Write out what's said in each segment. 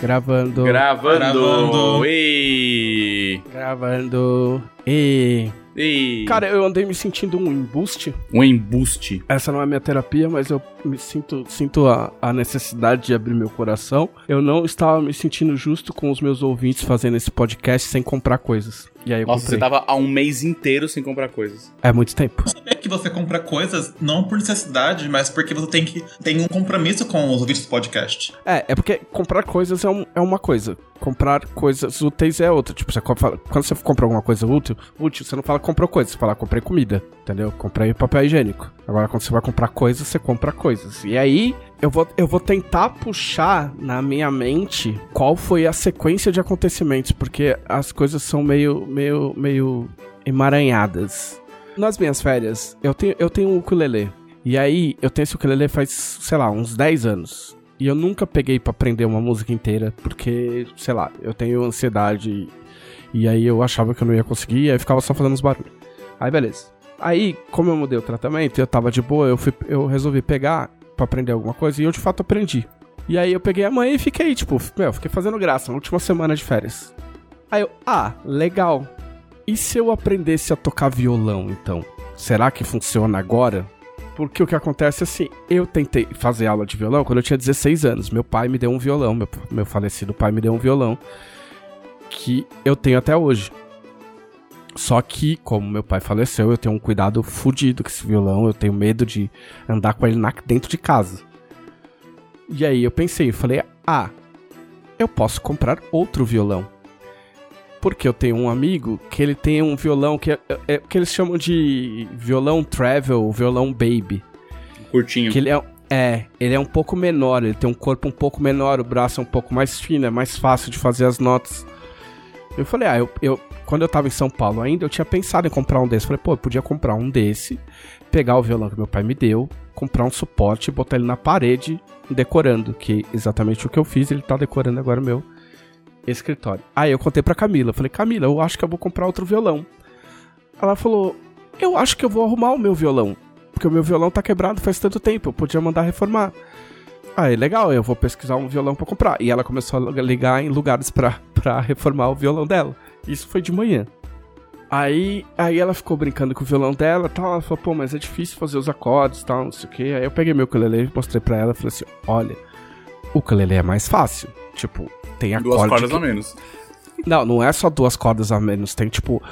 Gravando. Gravando. Gravando. Ei. Gravando. E. Ei. Cara, eu andei me sentindo um embuste. um embuste. Essa não é minha terapia, mas eu me sinto, sinto a, a necessidade de abrir meu coração. Eu não estava me sentindo justo com os meus ouvintes fazendo esse podcast sem comprar coisas. E aí eu Nossa, comprei. você tava há um mês inteiro sem comprar coisas. É muito tempo. É que você compra coisas não por necessidade, mas porque você tem que tem um compromisso com os ouvintes do podcast. É, é porque comprar coisas é, um- é uma coisa. Comprar coisas úteis é outra. Tipo, você co- fala- quando você compra alguma coisa útil, útil, você não fala comprou coisa, você fala comprei comida, entendeu? Comprei papel higiênico. Agora, quando você vai comprar coisas, você compra coisas. E aí, eu vou, eu vou tentar puxar na minha mente qual foi a sequência de acontecimentos, porque as coisas são meio, meio, meio emaranhadas. Nas minhas férias, eu tenho, eu tenho um ukulele. E aí, eu tenho esse ukulele faz, sei lá, uns 10 anos. E eu nunca peguei pra aprender uma música inteira, porque, sei lá, eu tenho ansiedade. E aí eu achava que eu não ia conseguir, e aí ficava só fazendo os barulhos. Aí, beleza. Aí, como eu mudei o tratamento, eu tava de boa, eu, fui, eu resolvi pegar pra aprender alguma coisa, e eu de fato aprendi. E aí eu peguei a mãe e fiquei, tipo, meu, fiquei fazendo graça na última semana de férias. Aí eu, ah, legal. E se eu aprendesse a tocar violão, então? Será que funciona agora? Porque o que acontece é assim, eu tentei fazer aula de violão quando eu tinha 16 anos. Meu pai me deu um violão, meu, meu falecido pai me deu um violão que eu tenho até hoje. Só que, como meu pai faleceu, eu tenho um cuidado fudido com esse violão, eu tenho medo de andar com ele na, dentro de casa. E aí eu pensei, eu falei, ah, eu posso comprar outro violão. Porque eu tenho um amigo que ele tem um violão que é, é- é- que eles chamam de violão travel, violão baby. Curtinho. Que ele é, é, ele é um pouco menor, ele tem um corpo um pouco menor, o braço é um pouco mais fino, é mais fácil de fazer as notas. Eu falei, ah, eu, eu- quando eu tava em São Paulo ainda, eu tinha pensado em comprar um desse. Falei, pô, eu podia comprar um desse, pegar o violão que meu pai me deu, comprar um suporte e botar ele na parede, decorando, que exatamente o que eu fiz, ele tá decorando agora o meu escritório. Aí eu contei pra Camila, falei, Camila, eu acho que eu vou comprar outro violão. Ela falou, eu acho que eu vou arrumar o meu violão. Porque o meu violão tá quebrado faz tanto tempo, eu podia mandar reformar. Aí, legal, eu vou pesquisar um violão pra comprar. E ela começou a ligar em lugares pra reformar o violão dela. Isso foi de manhã. Aí, aí ela ficou brincando com o violão dela e tal. Ela falou, pô, mas é difícil fazer os acordes e tal, não sei o que. Aí eu peguei meu ukulele e mostrei pra ela e falei assim: olha, o ukulele é mais fácil. Tipo, tem acorde. Duas cordas que- a menos. não, não é só duas cordas a menos. Tem, tipo,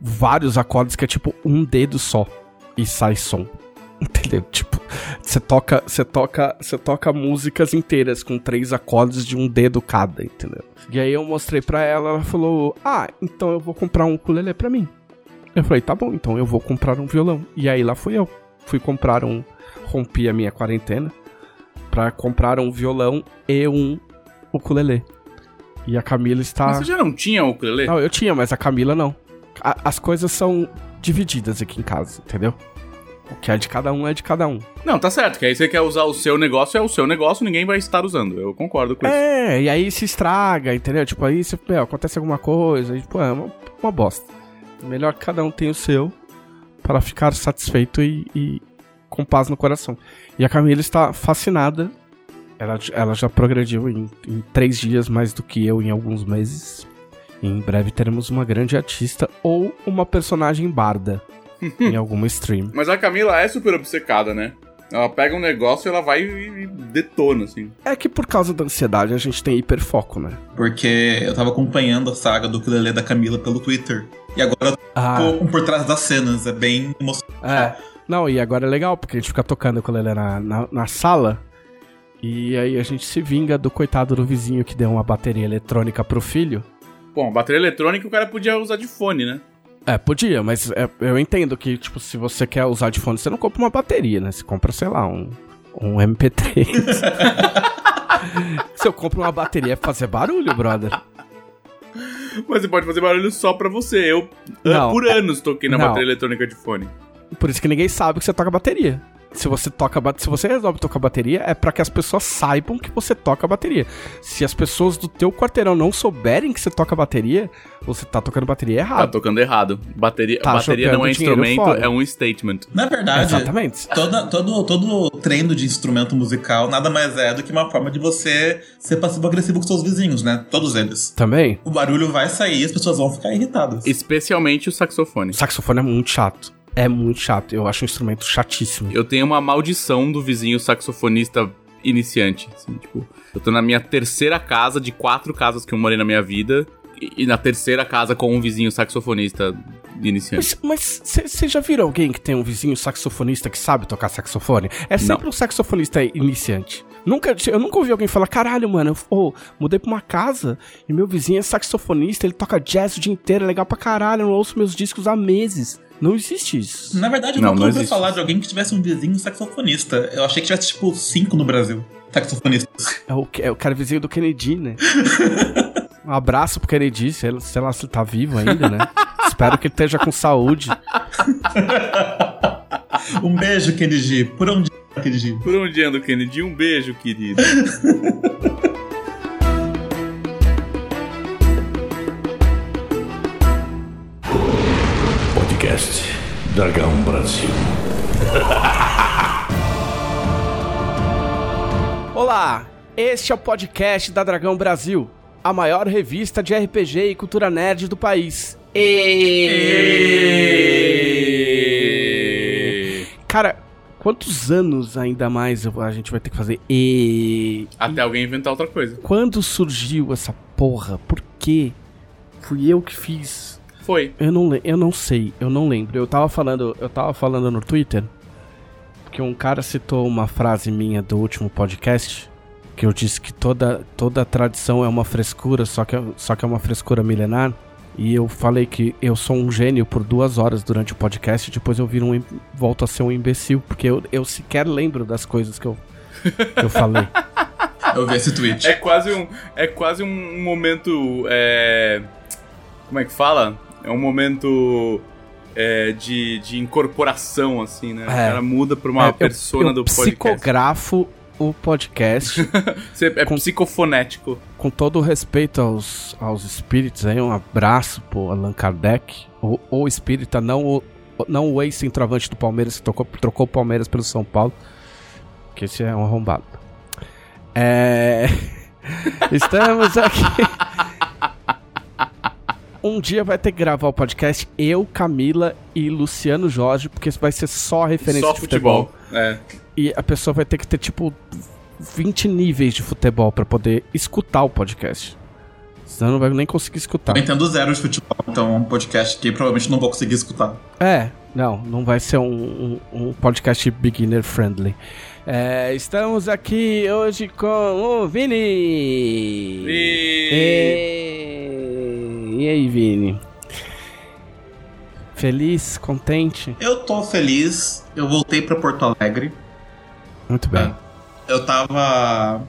vários acordes que é tipo um dedo só. E sai som. Entendeu? Tipo, você toca, você toca, você toca músicas inteiras com três acordes de um dedo cada, entendeu? E aí eu mostrei pra ela, ela falou: "Ah, então eu vou comprar um ukulele pra mim". Eu falei: "Tá bom, então eu vou comprar um violão". E aí lá fui eu. Fui comprar um, rompi a minha quarentena pra comprar um violão e um ukulele. E a Camila está Mas você já não tinha o ukulele? não, eu tinha, mas a Camila não. A- as coisas são divididas aqui em casa, entendeu? O que é de cada um é de cada um. Não, tá certo. Que aí você quer usar o seu negócio, é o seu negócio, ninguém vai estar usando. Eu concordo com isso. É, e aí se estraga, entendeu? Tipo, aí se, meu, acontece alguma coisa, e, tipo, é uma, uma bosta. Melhor que cada um tenha o seu para ficar satisfeito e, e com paz no coração. E a Camila está fascinada. Ela, ela já progrediu em, em três dias mais do que eu em alguns meses. Em breve teremos uma grande artista ou uma personagem barda em alguma stream. Mas a Camila é super obcecada, né? Ela pega um negócio e ela vai e detona, assim. É que por causa da ansiedade a gente tem hiperfoco, né? Porque eu tava acompanhando a saga do ukulele da Camila pelo Twitter. E agora eu Ah, tô por trás das cenas, é bem emocionante. É. Não, e agora é legal, porque a gente fica tocando com ele na, na, na sala. E aí a gente se vinga do coitado do vizinho que deu uma bateria eletrônica pro filho. Bom, bateria eletrônica o cara podia usar de fone, né? É, podia, mas é, eu entendo que, tipo, se você quer usar de fone, você não compra uma bateria, né? Você compra, sei lá, um, um MP3. se eu compro uma bateria é pra fazer barulho, brother. Mas você pode fazer barulho só pra você. Eu, Não, por anos, toquei na não. bateria eletrônica de fone. Por isso que ninguém sabe que você toca bateria. Se você toca se você resolve tocar bateria, é pra que as pessoas saibam que você toca bateria. Se as pessoas do teu quarteirão não souberem que você toca bateria, você tá tocando bateria Tá errado. tocando errado. Bateria, Tá bateria não é instrumento, fora. é um statement. Na verdade, Exatamente. toda, todo, todo treino de instrumento musical nada mais é do que uma forma de você ser passivo-agressivo com seus vizinhos, né? Todos eles. Também. O barulho vai sair e as pessoas vão ficar irritadas. Especialmente o saxofone. O saxofone é muito chato. É muito chato. Eu acho um instrumento chatíssimo. Eu tenho uma maldição do vizinho saxofonista iniciante. Assim, tipo, eu tô na minha terceira casa de quatro casas que eu morei na minha vida. E, e na terceira casa com um vizinho saxofonista iniciante. Mas você já viram alguém que tem um vizinho saxofonista que sabe tocar saxofone? É sempre um saxofonista iniciante. Nunca, eu nunca ouvi alguém falar, caralho, mano, eu ô, mudei pra uma casa e meu vizinho é saxofonista, ele toca jazz o dia inteiro, é legal pra caralho, eu não ouço meus discos há meses. Não existe isso. Na verdade, eu Não, nunca não ouvi existe. falar de alguém que tivesse um vizinho saxofonista. Eu achei que tivesse, tipo, cinco no Brasil. Saxofonistas. É o, é o cara vizinho do Kennedy, né? Um abraço pro Kennedy, sei, lá- sei lá se ele tá vivo ainda, né? Espero que ele esteja com saúde. Um beijo, Kennedy. Por onde, Kennedy? Por onde anda o Kennedy? Um beijo, querido. Podcast Dragão Brasil. Olá, este é o podcast da Dragão Brasil, a maior revista de RPG e cultura nerd do país. E... Cara, quantos anos ainda mais a gente vai ter que fazer? E... Até alguém inventar outra coisa. Quando surgiu essa porra? Por quê? Fui eu que fiz. Foi. Eu não, eu não sei, eu não lembro. Eu tava falando, eu tava falando no Twitter que um cara citou uma frase minha do último podcast que eu disse que toda toda tradição é uma frescura, só que é- só que é uma frescura milenar. E eu falei que eu sou um gênio por duas horas durante o podcast, e depois eu viro um, volto a ser um imbecil, porque eu, eu sequer lembro das coisas que eu, que eu falei. Eu vi esse tweet. É quase um, é quase um momento. É, como é que fala? É um momento é, de, de incorporação, assim, né? O É. cara muda pra uma É, eu- persona eu do podcast. psicografo o podcast é com- psicofonético. com todo o respeito aos, aos espíritos aí, um abraço pro Allan Kardec, o, o espírita, não o, não o ex-centroavante do Palmeiras que tocou, trocou o Palmeiras pelo São Paulo, que esse é um arrombado. É... Estamos aqui. Um dia vai ter que gravar o podcast eu, Camila e Luciano Jorge, porque vai ser só referência Só de futebol. futebol. É. E a pessoa vai ter que ter, tipo, 20 níveis de futebol pra poder escutar o podcast. Senão não vai nem conseguir escutar. Eu entendo zero de futebol, então um podcast que provavelmente não vou conseguir escutar. É, não, não vai ser um, um, um podcast beginner friendly. É, estamos aqui hoje com o Vini! E... E... e aí, Vini? Feliz, contente? Eu tô feliz, eu voltei pra Porto Alegre. Muito bem. Eu tava.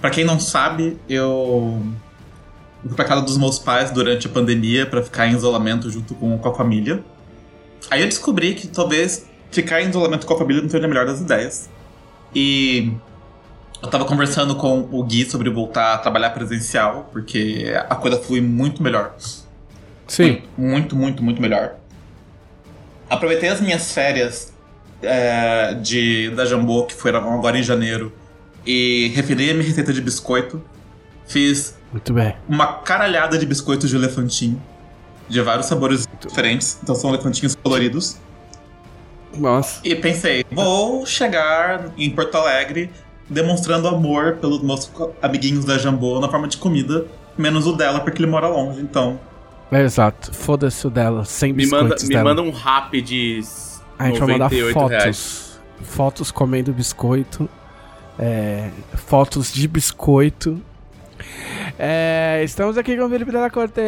Pra quem não sabe, eu. fui pra casa dos meus pais durante a pandemia pra ficar em isolamento junto com, com a família. Aí eu descobri que talvez ficar em isolamento com a família não seja a melhor das ideias. E eu tava conversando com o Gui sobre voltar a trabalhar presencial, porque a coisa flui muito melhor. Sim. Muito, muito, muito melhor. Aproveitei as minhas férias é, de, da Jambô, que foram agora em janeiro, e refinei a minha receita de biscoito. Fiz Muito bem. uma caralhada de biscoitos de elefantinho, de vários sabores diferentes, então são elefantinhos coloridos. Nossa. E pensei, vou chegar em Porto Alegre demonstrando amor pelos meus amiguinhos da Jambô na forma de comida, menos o dela, porque ele mora longe, então. É, exato. Foda-se o dela. Sem Me manda, me dela. manda um rap de A gente vai mandar 98 fotos. reais. Fotos comendo biscoito. é, fotos de biscoito. É, estamos aqui com o Felipe Della Corte.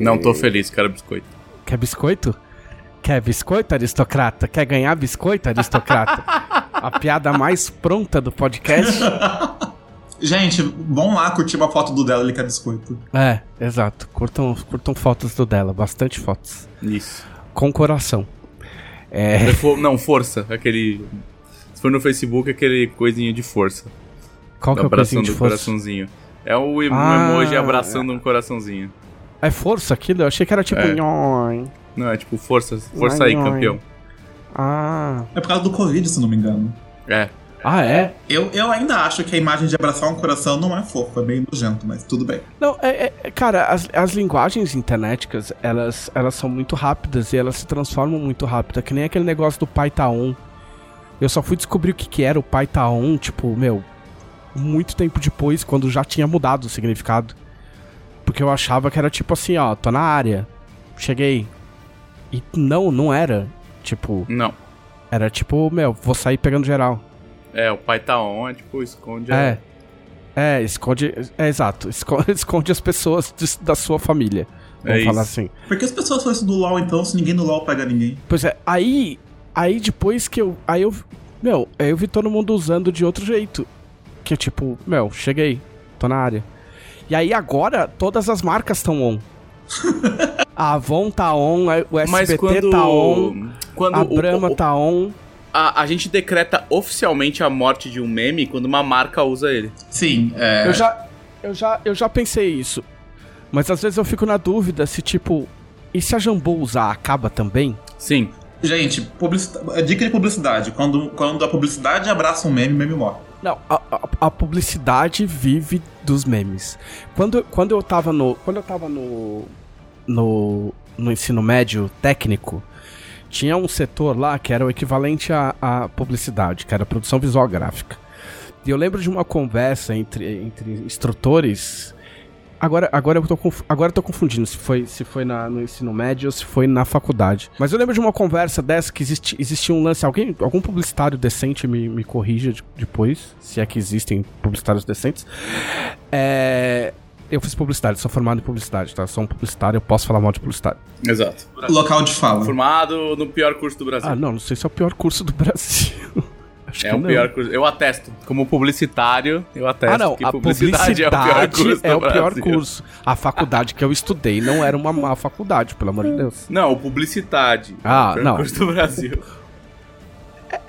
Não tô feliz, quero biscoito. Quer biscoito? Quer biscoito, aristocrata? Quer ganhar biscoito, aristocrata? A piada mais pronta do podcast. Gente, vão lá curtir uma foto do dela, ele quer biscoito. É, exato. Curtam, curtam fotos do dela, bastante fotos. Isso. com coração. É. É fo- Não, força. Aquele. Se for no Facebook, aquele coisinho de força. Qual que é o coisinho abraçando de um força? coraçãozinho. É o um Ah, emoji abraçando um coraçãozinho. É força aquilo? Eu achei que era tipo. É. Não, é tipo, força, força aí, ai. campeão. Ah. É por causa do Covid, se não me engano. É. Ah, é? Eu, eu ainda acho que a imagem de abraçar um coração não é fofa, é meio nojento, mas tudo bem. Não, é, é- cara, as, as linguagens internéticas, elas, elas são muito rápidas e elas se transformam muito rápido. É que nem aquele negócio do pai tá on. Eu só fui descobrir o que, que era o pai tá on, tipo, meu, muito tempo depois, quando já tinha mudado o significado. Porque eu achava que era tipo assim, ó, tô na área, cheguei. E não, não era. Tipo, Não. era tipo, meu, vou sair pegando geral. É, o pai tá on, é tipo, esconde a- É. É, esconde. É exato. Esconde, esconde as pessoas de- da sua família. Vamos É falar isso. assim. Por que as pessoas falam isso do LoL então, se ninguém no LoL pega ninguém? Pois é, aí. Aí depois que eu. Aí eu. Meu, aí eu vi todo mundo usando de outro jeito. Que é tipo, meu, cheguei. Tô na área. E aí agora todas as marcas estão on. A Avon tá on, o Mas SBT quando. tá on, Quando a o- Brahma o- tá on. a, a gente decreta oficialmente a morte de um meme quando uma marca usa ele. Sim, é. Eu já, eu já, eu já pensei isso. Mas às vezes eu fico na dúvida se, tipo, e se a Jambô usar, acaba também? Sim. Gente, publicita- dica de publicidade. Quando, quando a publicidade abraça um meme, o meme morre. Não, a, a- a publicidade vive dos memes. Quando, quando eu tava no. Quando eu tava no. No, no ensino médio técnico, tinha um setor lá que era o equivalente à, à publicidade, que era produção visual gráfica. E eu lembro de uma conversa entre, entre instrutores. Agora, agora, eu tô, agora eu tô confundindo se foi, se foi na- no ensino médio ou se foi na faculdade. Mas eu lembro de uma conversa dessa que existi, existia um lance. Alguém, algum publicitário decente me, me corrija de- depois, se é que existem publicitários decentes. É, eu fiz publicidade, sou formado em publicidade, tá? Sou um publicitário, eu posso falar mal de publicidade. Exato. Local de fala. Formado no pior curso do Brasil. Ah, não, não sei se é o pior curso do Brasil. Acho é que o não. pior curso. Eu atesto. Como publicitário, eu atesto Ah, não, que a publicidade, publicidade é o pior curso. é o pior curso. A faculdade que eu estudei não era uma má faculdade, pelo amor de Deus. Não, o publicidade. Ah, é o pior não. curso do Brasil.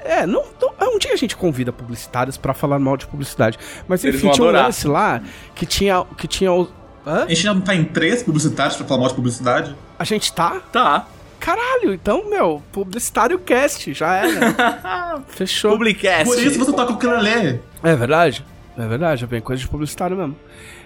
É, não, não- um dia a gente convida publicitários pra falar mal de publicidade. Mas Eles enfim, tinha um lance lá que tinha, que tinha o... Hã? A gente já não tá em três publicitários pra falar mal de publicidade? A gente tá? Tá. Caralho, então, meu, publicitário cast, já era. Fechou. Publicast. Por isso você toca o ukulele. É verdade. É verdade, é bem coisa de publicitário mesmo.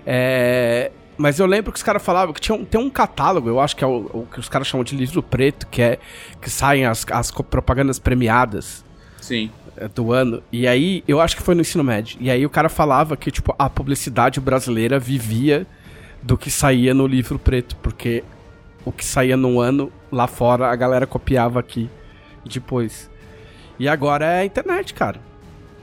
É, Mas eu lembro que os caras falavam que tinha um, tem um catálogo, eu acho que é o, o que os caras chamam de livro preto, que é que saem as, as propagandas premiadas Sim. é, do ano. E aí, eu acho que foi no ensino médio. E aí o cara falava que, tipo, a publicidade brasileira vivia do que saía no livro preto, porque o que saía no ano lá fora a galera copiava aqui depois. E agora é a internet, cara.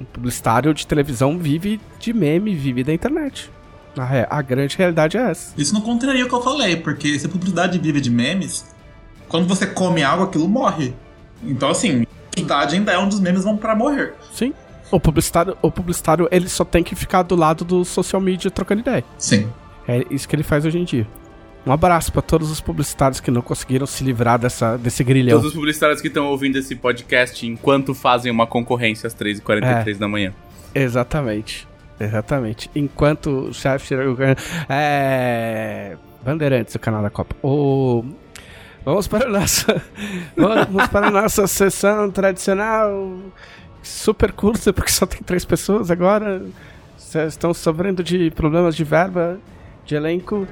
O publicitário de televisão vive de meme, vive da internet. A, a grande realidade é essa. Isso não contraria o que eu falei, porque se a publicidade vive de memes, quando você come algo, aquilo morre. Então, assim, publicidade ainda é um dos memes vão pra morrer. Sim. O publicitário, o publicitário, ele só tem que ficar do lado do social media trocando ideia. Sim. É isso que ele faz hoje em dia. Um abraço pra todos os publicitários que não conseguiram se livrar dessa, desse grilhão. Todos os publicitários que estão ouvindo esse podcast enquanto fazem uma concorrência às 3h43 É. da manhã. Exatamente. Exatamente. Enquanto o chefe É. Bandeirantes, o canal da Copa. O. Vamos para a nossa. Vamos para nossa sessão tradicional. Super curta, porque só tem três pessoas agora. Cê- Estão sofrendo de problemas de verba, de elenco.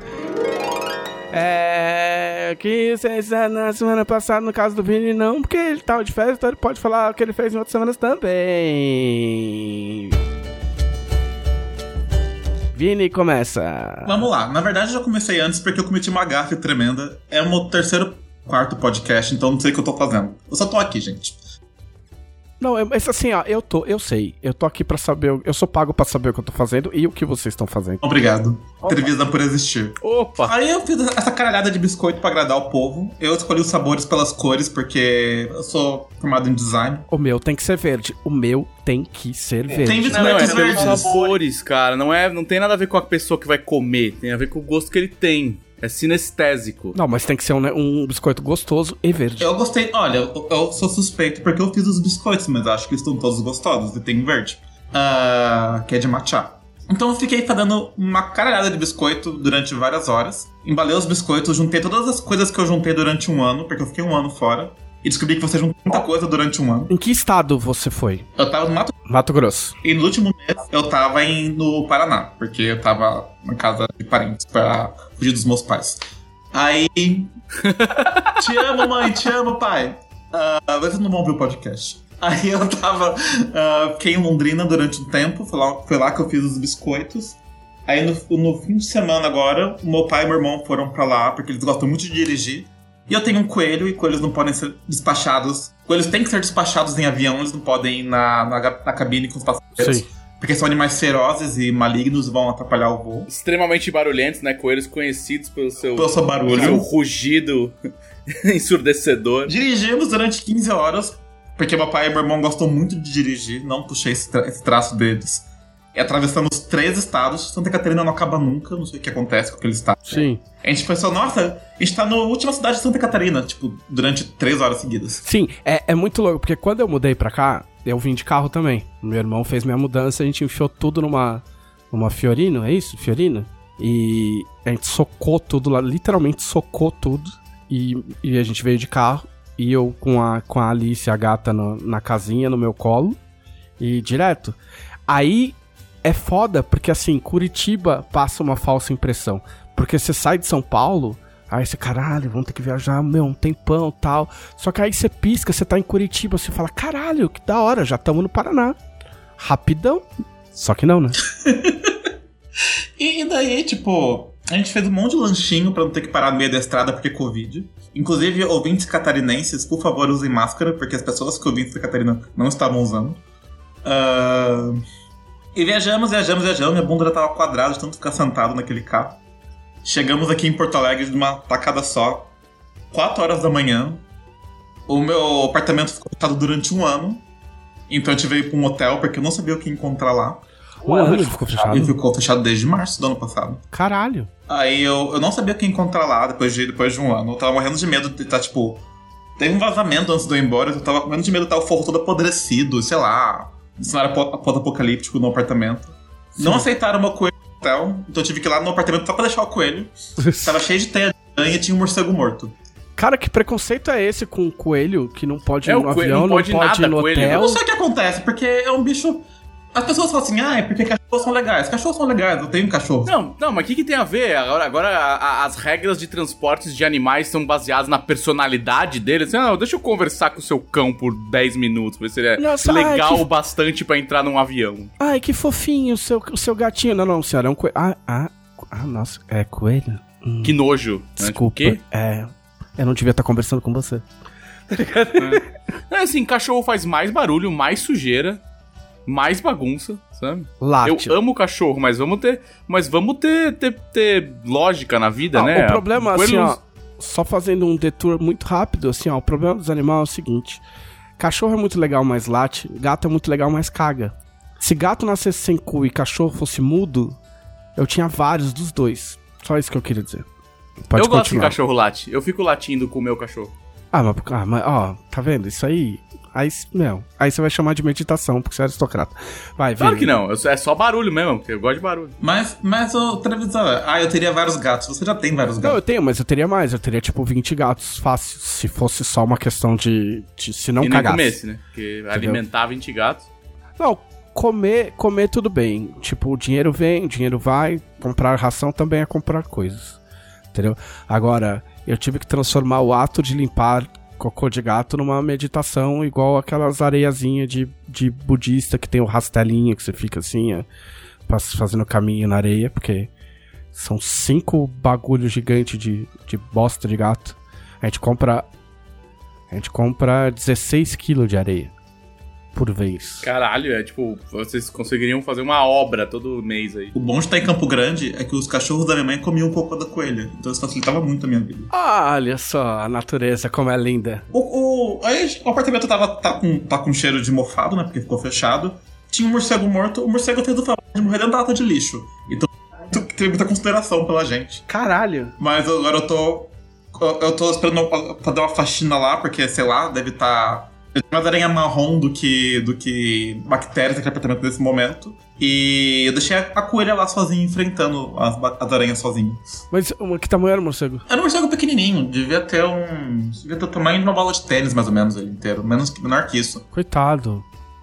É. Que vocês na semana passada, no caso do Vini, não, porque ele tava de férias, então ele pode falar o que ele fez em outras semanas também. Vini começa. Vamos lá. Na verdade, eu já comecei antes porque eu cometi uma gafe tremenda. É o meu terceiro, quarto podcast, então não sei o que eu tô fazendo. Eu só tô aqui, gente. Não, eu- mas assim, ó, eu tô, eu sei. Eu tô aqui pra saber, eu sou pago pra saber o que eu tô fazendo e o que vocês estão fazendo. Obrigado. Televisão por existir. Opa! Aí eu fiz essa caralhada de biscoito pra agradar o povo. Eu escolhi os sabores pelas cores, porque eu sou formado em design. O meu tem que ser verde. O meu tem que ser verde. Tem Não, é biscoitos verdes. sabores, cara. Não, é, não tem nada a ver com a pessoa que vai comer. Tem a ver com o gosto que ele tem. É sinestésico. Não, mas tem que ser um, né, um biscoito gostoso e verde. Eu gostei, olha, eu, eu sou suspeito porque eu fiz os biscoitos, mas acho que estão todos gostosos e tem verde. Ah, que é de matcha. Então eu fiquei fazendo uma caralhada de biscoito durante várias horas. Embalei os biscoitos, juntei todas as coisas que eu juntei durante um ano, porque eu fiquei um ano fora. E descobri que você juntou muita coisa durante um ano. Em que estado você foi? Eu tava no Mato Mato Grosso. E no último mês eu tava em, no Paraná, porque eu tava na casa de parentes pra fugir dos meus pais. Aí. te amo, mãe, te amo, pai. Uh, vocês não vão ouvir o podcast. Aí eu tava. ah, fiquei em Londrina durante um tempo, foi lá, foi lá que eu fiz os biscoitos. Aí no, no fim de semana agora, o meu pai e meu irmão foram pra lá, porque eles gostam muito de dirigir. E eu tenho um coelho, e coelhos não podem ser despachados. Coelhos têm que ser despachados em avião, eles não podem ir na, na, na cabine com os passageiros. Sim. Porque são animais ferozes e malignos vão atrapalhar o voo. Extremamente barulhentos, né? Coelhos conhecidos pelo seu, Pelo seu pelo seu barulho. rugido ensurdecedor. Dirigimos durante 15 horas, porque meu pai e meu irmão gostam muito de dirigir, não puxei esse, tra- esse traço deles. E atravessamos três estados. Santa Catarina não acaba nunca, não sei o que acontece com aquele estado. Sim. A gente pensou, nossa, a gente tá na última cidade de Santa Catarina, tipo, durante três horas seguidas. Sim, é, é muito louco, porque quando eu mudei pra cá, eu vim de carro também. Meu irmão fez minha mudança, a gente enfiou tudo numa, numa Fiorino, é isso? Fiorino? E a gente socou tudo lá, literalmente socou tudo. E, e a gente veio de carro. E eu com a, com a Alice, a gata, no- na casinha, no meu colo. E direto. Aí é foda, porque assim, Curitiba passa uma falsa impressão. Porque você sai de São Paulo, aí você, caralho, vamos ter que viajar, meu, um tempão tal. Só que aí você pisca, você tá em Curitiba, você fala, caralho, que da hora, já estamos no Paraná. Rapidão. Só que não, né? E, daí, tipo, a gente fez um monte de lanchinho pra não ter que parar no meio da estrada porque Covid. Inclusive, ouvintes catarinenses, por favor, usem máscara, porque as pessoas que ouvintes da Catarina não estavam usando. Ah, E viajamos, viajamos, viajamos. Minha bunda já tava quadrada de tanto ficar sentado naquele carro. Chegamos aqui em Porto Alegre de uma tacada só. 4 horas da manhã. O meu apartamento ficou fechado durante um ano. Então a gente veio pra um hotel, porque eu não sabia o que encontrar lá. Um ano ele ficou fechado. Ele ficou fechado desde março do ano passado. Caralho. Aí eu, eu não sabia o que encontrar lá depois de, depois de um ano. Eu tava morrendo de medo de estar, tipo. Teve um vazamento antes de eu ir embora, eu tava morrendo de medo de estar o forro todo apodrecido, sei lá. Cenário apo- pós-apocalíptico no apartamento. Não aceitaram meu coelho no hotel, então eu tive que ir lá no apartamento só pra deixar o coelho. Tava cheio de teia de aranha e tinha um morcego morto. Cara, que preconceito é esse com o coelho que não pode ir É, o no coelho avião, não não pode pode, nada, ir no coelho. Eu hotel? não sei o que acontece, porque é um bicho. As pessoas falam assim, ah, é porque cachorros são legais. Cachorros são legais, eu tenho um cachorro. Não, não, mas o que, que tem a ver? Agora, agora a- a- as regras de transportes de animais são baseadas na personalidade deles. Não, deixa eu conversar com o seu cão por 10 minutos, ver se ele é Nossa, ai, legal que- o bastante pra entrar num avião. Ai, que fofinho o seu, o seu gatinho. Não, não, senhora, é um coelho. Ah, ah, ah, nossa, é coelho? Hum, Que nojo. né? desculpa. Tipo, o quê? É, eu não devia estar conversando com você. É assim, cachorro faz mais barulho, mais sujeira, mais bagunça, sabe? Late. Eu amo cachorro, mas vamos ter, mas vamos ter, ter, ter lógica na vida, Ah, né? O problema, assim, ó, só fazendo um detour muito rápido, assim, ó, o problema dos animais é o seguinte: cachorro é muito legal, mas late, gato é muito legal, mas caga. Se gato nascesse sem cu e cachorro fosse mudo, eu tinha vários dos dois. Só isso que eu queria dizer. Pode eu gosto que continuar. cachorro late. Eu fico latindo com o meu cachorro. Ah, mas, ah, mas, ó, tá vendo? Isso aí. Aí, meu, aí você vai chamar de meditação, porque você é aristocrata. Vai, Claro Vini. que não, é só barulho mesmo, porque eu gosto de barulho. Mas, mas o televisor. Ah, eu teria vários gatos. Você já tem vários Não, gatos. eu tenho, mas eu teria mais. Eu teria, tipo, 20 gatos fácil, se fosse só uma questão de. de se não e nem cagasse. comesse, né? Porque alimentar 20 gatos. Não, comer, comer tudo bem. Tipo, o dinheiro vem, o dinheiro vai. Comprar ração também é comprar coisas. Entendeu? Agora, eu tive que transformar o ato de limpar cocô de gato numa meditação igual aquelas areiazinhas de, de budista que tem o rastelinho que você fica assim, ó, pas- fazendo caminho na areia, porque são cinco bagulhos gigantes de, de bosta de gato. A gente compra. A gente compra 16 quilos de areia por vez. Caralho, é tipo, vocês conseguiriam fazer uma obra todo mês aí. O bom de estar em Campo Grande é que os cachorros da minha mãe comiam o cocô da coelha. Então isso facilitava muito a minha vida. Olha só a natureza como é linda. O, o, aí, o apartamento tava tá com, tá com cheiro de mofado, né? Porque ficou fechado. Tinha um morcego morto. O morcego fez o de morrer dentro da lata de lixo. Então, tu- teve muita consideração pela gente. Caralho. Mas agora eu tô. Eu tô esperando pra dar uma faxina lá, porque, sei lá, deve estar. Tá, mais aranha marrom do que, do que bactérias naquele apartamento nesse momento. E eu deixei a, a coelha lá sozinha, enfrentando as, as aranhas sozinho. Mas uma, que tamanho era o morcego? Era um morcego pequenininho, devia ter um. Devia ter o tamanho de uma bola de tênis, mais ou menos, ele inteiro. Menos, menor que isso. Coitado.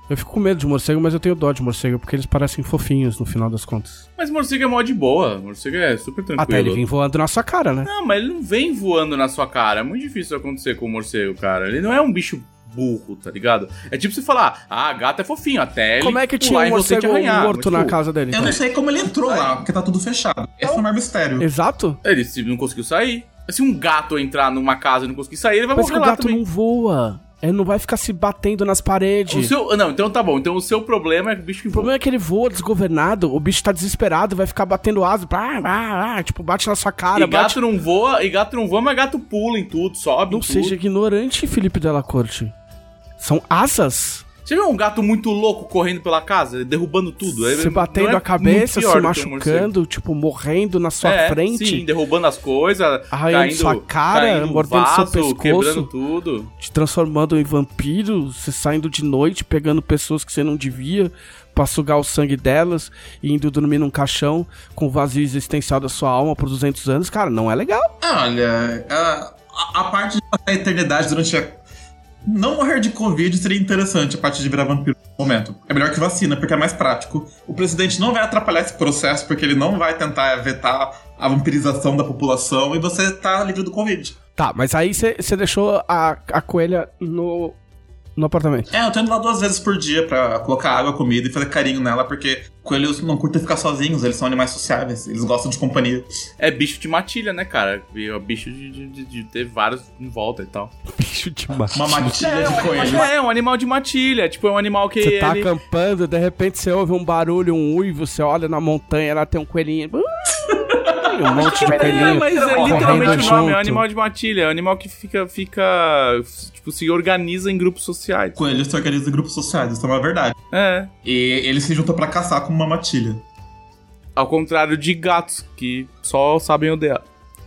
Eu fico com medo de morcego, mas eu tenho dó de morcego, porque eles parecem fofinhos no final das contas. Mas morcego é mó de boa. Morcego é super tranquilo. Até ele vem voando na sua cara, né? Não, mas ele não vem voando na sua cara. É muito difícil acontecer com o morcego, cara. Ele não é um bicho burro, tá ligado? É tipo você falar, ah, gato é fofinho, até ele Como é que tinha um morcego arranhar, morto na tipo, casa dele? Eu então? não sei como ele entrou lá, porque tá tudo fechado. Esse é o maior mistério. Exato. Ele não conseguiu sair. Se um gato entrar numa casa e não conseguir sair, ele vai Mas morrer lá também. Mas o gato não voa. Ele não vai ficar se batendo nas paredes. O seu, não, então tá bom. Então o seu problema é que o bicho que voa. O problema é que ele voa desgovernado, o bicho tá desesperado, vai ficar batendo asa, ah, ah, ah, tipo, bate na sua cara. E bate... gato não voa, e gato não voa, mas gato pula em tudo, sobe. Não tudo. seja ignorante, Felipe Della Corte. São asas. Você viu um gato muito louco correndo pela casa, derrubando tudo? Se batendo é a cabeça, se machucando, tipo, morrendo na sua é, frente. Sim, derrubando as coisas, arranhando sua cara, mordendo vaso, seu pescoço, quebrando tudo. Te transformando em vampiro, você saindo de noite, pegando pessoas que você não devia pra sugar o sangue delas e indo dormir num caixão com o vazio existencial da sua alma por 200 anos. Cara, não é legal. Olha, a, a parte de passar a eternidade durante a não morrer de Covid seria interessante a parte de virar vampiro no momento. É melhor que vacina, porque é mais prático. O presidente não vai atrapalhar esse processo, porque ele não vai tentar vetar a vampirização da população e você tá livre do Covid. Tá, mas aí você deixou a, a coelha no no apartamento. É, eu tô indo lá duas vezes por dia pra colocar água, comida e fazer carinho nela, porque coelhos não curtem ficar sozinhos, eles são animais sociáveis, eles gostam de companhia. É bicho de matilha, né, cara? É bicho de, de, de ter vários em volta e tal. Bicho de matilha. Uma matilha é, de coelho. É, um animal de matilha. Tipo, é um animal que. Você tá ele... acampando, de repente você ouve um barulho, um uivo, você olha na montanha, lá tem um coelhinho. um monte de coelhinho. É, mas é literalmente o nome, é um animal de matilha. É um animal que fica, fica tipo, se organiza em grupos sociais. Coelhos se organizam em grupos sociais, isso é uma verdade. É. E eles se juntam para caçar com uma matilha. Ao contrário de gatos, que só sabem odiar.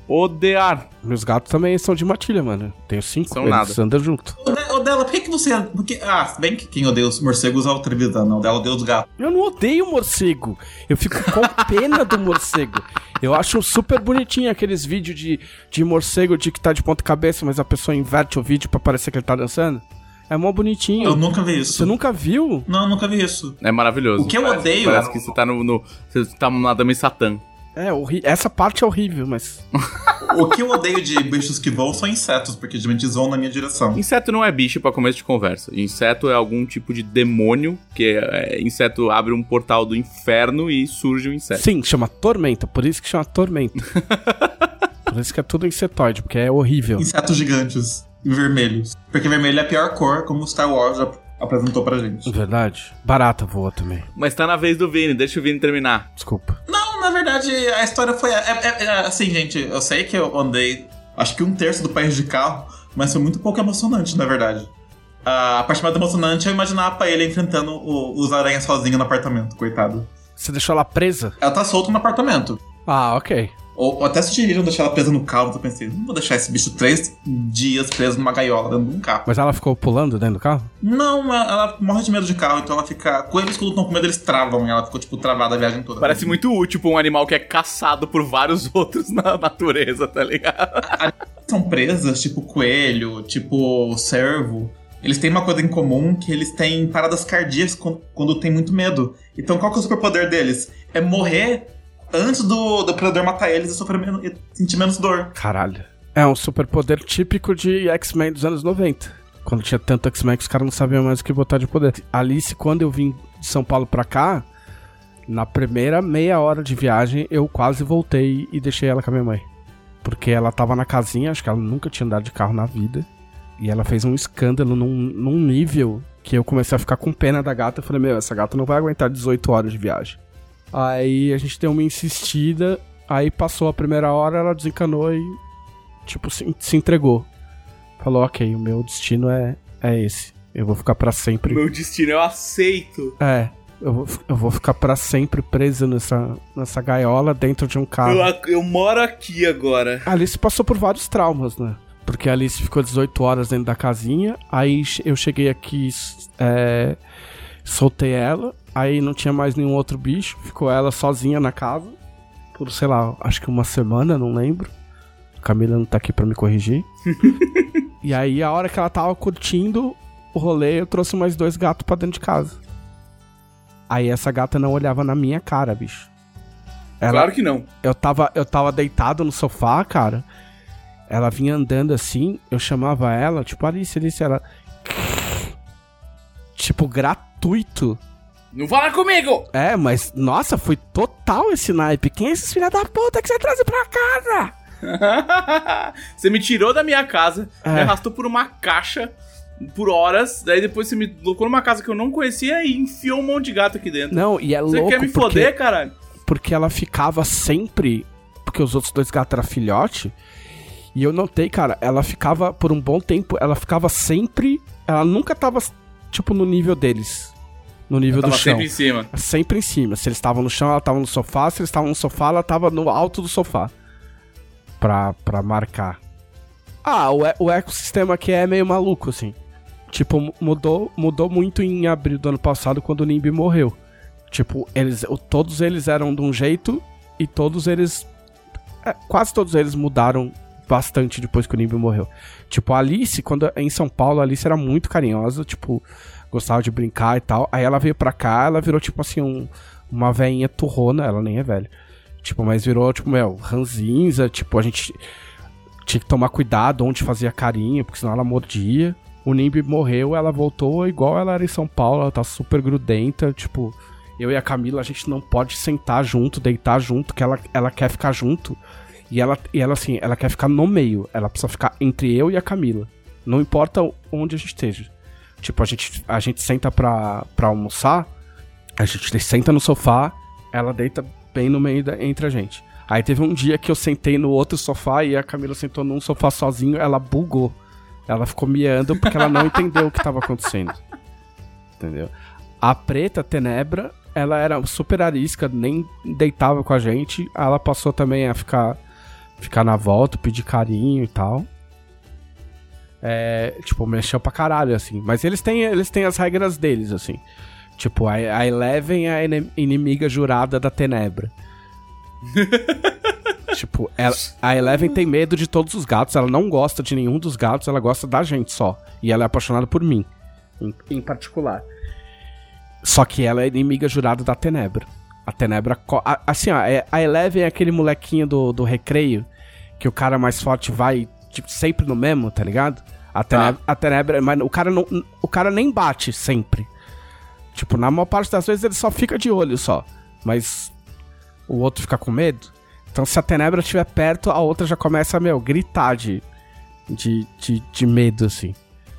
Odiar. Meus gatos também são de matilha, mano. Tenho cinco, são eles nada. andam junto. O dela, por que, que você. Porque, ah, bem que quem odeia os morcegos é o Trevisan, não. O dela odeia os gatos. Eu não odeio morcego. Eu fico com pena do morcego. Eu acho super bonitinho aqueles vídeos de, de morcego de que tá de ponta cabeça, mas a pessoa inverte o vídeo pra parecer que ele tá dançando. É mó bonitinho. Eu nunca vi isso. Você nunca viu? Não, nunca vi isso. É maravilhoso. O que eu parece, odeio. Parece que você tá no. no você tá na Dama Satã. É, essa parte é horrível, mas. o que eu odeio de bichos que voam são insetos, porque geralmente vão na minha direção. Inseto não é bicho para começo de conversa. Inseto é algum tipo de demônio, que é, é, inseto abre um portal do inferno e surge um inseto. Sim, chama tormenta, por isso que chama tormenta. por isso que é tudo insetoide, porque é horrível. Insetos gigantes, vermelhos. Porque vermelho é a pior cor, como Star Wars já apresentou pra gente. Verdade. Barata voa também. Mas tá na vez do Vini, deixa o Vini terminar. Desculpa. Não, na verdade, a história foi. É, é, é, assim, gente, eu sei que eu andei acho que um terço do país de carro, mas foi muito pouco emocionante, na verdade. a parte mais emocionante é eu imaginar a ele enfrentando o, os aranhas sozinho no apartamento, coitado. Você deixou ela presa? Ela tá solta no apartamento. Ah, ok. Ou, ou até sugeriram deixar ela presa no carro, eu pensei, não vou deixar esse bicho três dias preso numa gaiola dentro de um carro. Mas ela ficou pulando dentro do carro? Não, ela morre de medo de carro, então ela fica. Eles quando estão com medo, eles travam, e ela ficou, tipo, travada a viagem toda. Parece muito útil pra um animal que é caçado por vários outros na natureza, tá ligado? São presas, tipo coelho, tipo cervo eles têm uma coisa em comum que eles têm paradas cardíacas quando, quando tem muito medo. Então qual que é o superpoder deles? É morrer antes do, do predador matar eles e sofrer menos, e sentir menos dor. Caralho. É um superpoder típico de X-Men dos anos 90. Quando tinha tanto X-Men que os caras não sabiam mais o que botar de poder. Alice, quando eu vim de São Paulo pra cá, na primeira meia hora de viagem, eu quase voltei e deixei ela com a minha mãe. Porque ela tava na casinha, acho que ela nunca tinha andado de carro na vida. E ela fez um escândalo num, num nível que eu comecei a ficar com pena da gata. Eu falei, meu, essa gata não vai aguentar 18 horas de viagem. Aí a gente deu uma insistida, aí passou a primeira hora, ela desencanou e, tipo, se, se entregou. Falou, ok, o meu destino é, é esse. Eu vou ficar para sempre. Meu destino eu aceito. É. Eu vou, eu vou ficar pra sempre preso nessa, nessa gaiola dentro de um carro. Eu, eu moro aqui agora. A Alice passou por vários traumas, né? Porque a Alice ficou 18 horas dentro da casinha. Aí eu cheguei aqui, é, soltei ela. Aí não tinha mais nenhum outro bicho. Ficou ela sozinha na casa. Por, sei lá, acho que uma semana, não lembro. Camila não tá aqui pra me corrigir. e aí, a hora que ela tava curtindo o rolê, eu trouxe mais dois gatos pra dentro de casa. Aí essa gata não olhava na minha cara, bicho. Ela, claro que não. Eu tava, eu tava deitado no sofá, cara. Ela vinha andando assim, eu chamava ela, tipo, Alice, Alice, ela. Tipo, gratuito. Não fala comigo! É, mas, nossa, foi total esse naipe. Quem é esses filha da puta que você traz pra casa? você me tirou da minha casa, é. me arrastou por uma caixa por horas, daí depois você me colocou numa casa que eu não conhecia e enfiou um monte de gato aqui dentro. Não, e é você louco. Você quer me porque, foder, caralho? Porque ela ficava sempre. Porque os outros dois gatos eram filhote. E eu notei, cara, ela ficava por um bom tempo, ela ficava sempre. Ela nunca tava, tipo, no nível deles. No nível do chão. Sempre em cima. Sempre em cima. Se eles estavam no chão, ela tava no sofá. Se eles estavam no sofá, ela tava no alto do sofá. Pra, pra marcar. Ah, o, o ecossistema aqui é meio maluco, assim. Tipo, mudou, mudou muito em abril do ano passado, quando o Nimbi morreu. Tipo, eles, todos eles eram de um jeito e todos eles. É, quase todos eles mudaram bastante depois que o Nimbi morreu. Tipo, a Alice, quando em São Paulo, a Alice era muito carinhosa, tipo, gostava de brincar e tal. Aí ela veio pra cá, ela virou, tipo assim, um, uma veinha turrona, ela nem é velha. Tipo, mas virou, tipo, meu, ranzinza, tipo, a gente tinha que tomar cuidado onde fazia carinho, porque senão ela mordia o Nimbi morreu, ela voltou igual ela era em São Paulo, ela tá super grudenta, tipo, eu e a Camila, a gente não pode sentar junto, deitar junto, que ela, ela quer ficar junto. E ela, e ela, assim, ela quer ficar no meio, ela precisa ficar entre eu e a Camila. Não importa onde a gente esteja. Tipo, a gente, a gente senta pra, pra almoçar, a gente senta no sofá, ela deita bem no meio da, entre a gente. Aí teve um dia que eu sentei no outro sofá e a Camila sentou num sofá sozinho, ela bugou. Ela ficou miando porque ela não entendeu o que estava acontecendo. Entendeu? A preta, Tenebra, ela era super arisca, nem deitava com a gente. Ela passou também a ficar, ficar na volta, pedir carinho e tal. É, tipo, mexeu pra caralho, assim. Mas eles têm, eles têm as regras deles, assim. Tipo, a, a Eleven é a inimiga jurada da Tenebra. tipo, ela, a Eleven tem medo de todos os gatos, ela não gosta de nenhum dos gatos, ela gosta da gente só. E ela é apaixonada por mim, em, em particular. Só que ela é inimiga jurada da Tenebra. A Tenebra. A, assim, ó, é, a Eleven é aquele molequinho do, do recreio que o cara mais forte vai tipo, sempre no mesmo, tá ligado? A Tenebra, ah. a Tenebra mas o cara, não, o cara nem bate sempre. Tipo, na maior parte das vezes ele só fica de olho só. Mas o outro fica com medo. Então, se a Tenebra estiver perto, a outra já começa, meu, gritar de, de, de, de medo, assim.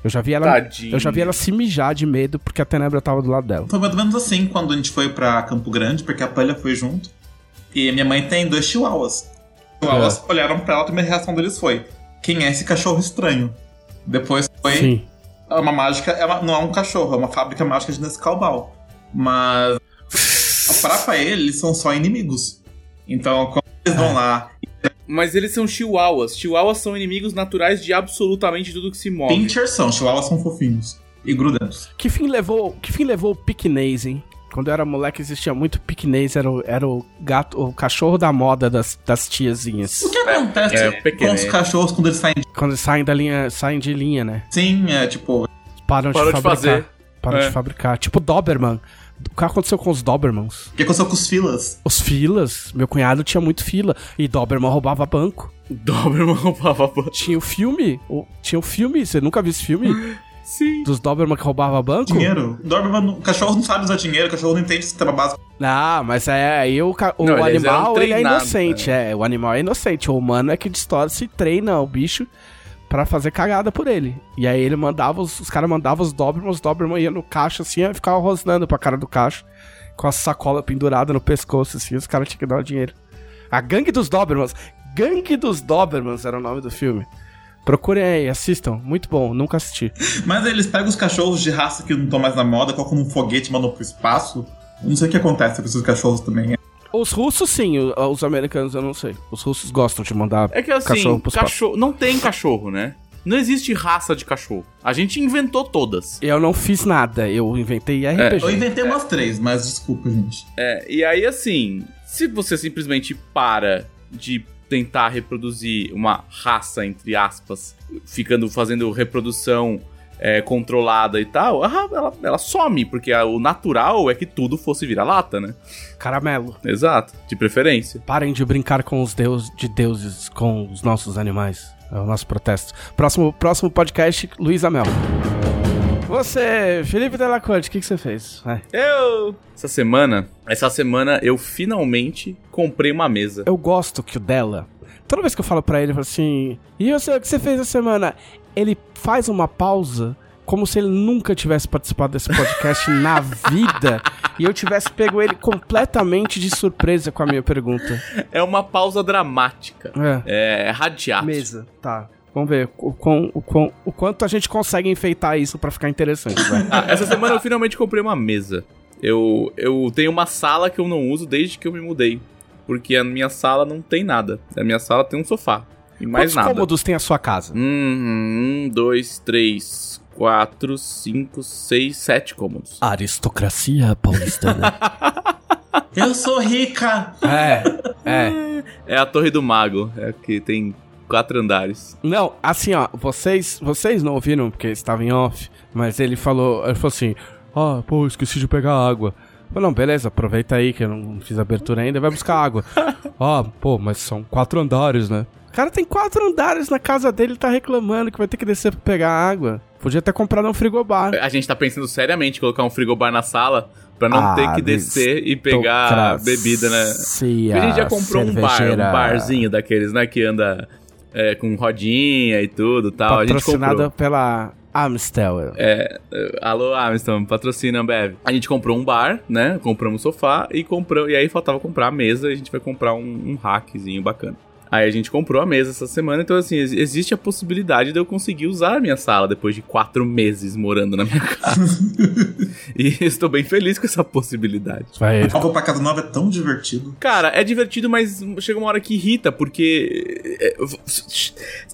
Eu já vi ela. Tadinha. Eu já vi ela se mijar de medo porque a Tenebra tava do lado dela. Foi mais ou menos assim quando a gente foi pra Campo Grande, porque a Palha foi junto. E minha mãe tem dois chihuahuas. Os chihuahuas é. olharam pra ela, a primeira reação deles foi: Quem é esse cachorro estranho? Depois foi. Sim. Uma mágica. É uma, não é um cachorro, é uma fábrica mágica de Nescau Ball. Mas. pra ele, eles são só inimigos. Então, quando eles vão lá. Mas eles são chihuahuas. Chihuahuas são inimigos naturais de absolutamente tudo que se move. Pincher são, chihuahuas são fofinhos e grudentos. Que fim levou, que fim levou o piquenês, hein? Quando eu era moleque existia muito piquenês, era o, era o gato, o cachorro da moda das, das tiazinhas. O que acontece é, é, com os cachorros quando eles saem de... Quando eles saem da linha, saem de linha, né? Sim, é tipo... Param, Param de, de fabricar. Fazer. Param é. de fabricar. Tipo Doberman. O que aconteceu com os Dobermans? O que aconteceu com os filas? Os filas. Meu cunhado tinha muito fila. E Doberman roubava banco. Doberman roubava banco. Tinha o filme. O, tinha o filme. Você nunca viu esse filme? Sim. Dos Doberman que roubava banco? Dinheiro. Doberman, o cachorro não sabe usar dinheiro, o cachorro não entende sistema básico. Ah, mas é aí o, o não, animal ele é inocente, né? é. O animal é inocente. O humano é que distorce e treina o bicho para fazer cagada por ele. E aí ele mandava, os, os caras mandavam os Doberman, os Doberman iam no caixa assim e ficava rosnando pra cara do caixa, com a sacola pendurada no pescoço assim, os caras tinham que dar o dinheiro. A Gangue dos Dobermans. Gangue dos Dobermans era o nome do filme. Procurem aí, assistam. Muito bom, nunca assisti. Mas eles pegam os cachorros de raça que não estão mais na moda, colocam num foguete e mandam pro espaço. Não sei o que acontece com esses cachorros também. Os russos, sim, os americanos eu não sei. Os russos gostam de mandar É que assim, cachorro cachorro, pros não tem cachorro, né? Não existe raça de cachorro. A gente inventou todas. Eu não fiz nada, eu inventei RPG. Eu inventei umas três, mas desculpa, gente. É, e aí assim, se você simplesmente para de tentar reproduzir uma raça, entre aspas, ficando fazendo reprodução é, controlada e tal, ela, ela some, porque a- o natural é que tudo fosse vira-lata, né? Caramelo. Exato, de preferência. Parem de brincar com os deus, de deuses, com os nossos animais. É o nosso protesto. Próximo, próximo podcast, Luiz Amel. Você, Felipe Delacorte, o que, que você fez? Vai. Eu. Essa semana, essa semana eu finalmente comprei uma mesa. Eu gosto que o dela. Toda vez que eu falo pra ele, eu falo assim: E você, o que você fez essa semana? Ele faz uma pausa como se ele nunca tivesse participado desse podcast na vida e eu tivesse pego ele completamente de surpresa com a minha pergunta. É uma pausa dramática. É. É radiato. Mesa, tá. Vamos ver o, quão- o, quão- o quanto a gente consegue enfeitar isso pra ficar interessante. Ah, essa semana eu finalmente comprei uma mesa. Eu, eu tenho uma sala que eu não uso desde que eu me mudei. Porque a minha sala não tem nada. A minha sala tem um sofá. E mais Quantos nada. cômodos tem a sua casa? Hum, um, dois, três, quatro, cinco, seis, sete cômodos. Aristocracia paulistana. Eu sou rica! é, é. É a Torre do Mago. É que tem quatro andares. Não, assim, ó, vocês, vocês não ouviram porque estava em off, mas ele falou, ele falou assim: "Ah, pô, esqueci de pegar água". Falei, não, beleza, aproveita aí que eu não fiz abertura ainda, vai buscar água. Ah, pô, mas são quatro andares, né? O cara tem quatro andares na casa dele e tá reclamando que vai ter que descer pra pegar água. Podia ter comprado um frigobar. A gente tá pensando seriamente em colocar um frigobar na sala pra não Ah, ter que descer e pegar bebida, né? Porque a gente já comprou um bar, um barzinho daqueles, né? Que anda é, com rodinha e tudo tal. A gente Patrocinada comprou. pela Amstel. É, é, alô, Amstel, patrocina Ambev. A gente comprou um bar, né? Compramos um sofá e compramos. E aí faltava comprar a mesa e a gente vai comprar um, um rackzinho bacana. Aí a gente comprou a mesa essa semana, então assim, ex- existe a possibilidade de eu conseguir usar a minha sala depois de quatro meses morando na minha casa. e estou bem feliz com essa possibilidade. Vai, Comprar casa nova é tão divertido. Cara, é divertido, mas chega uma hora que irrita, porque. é,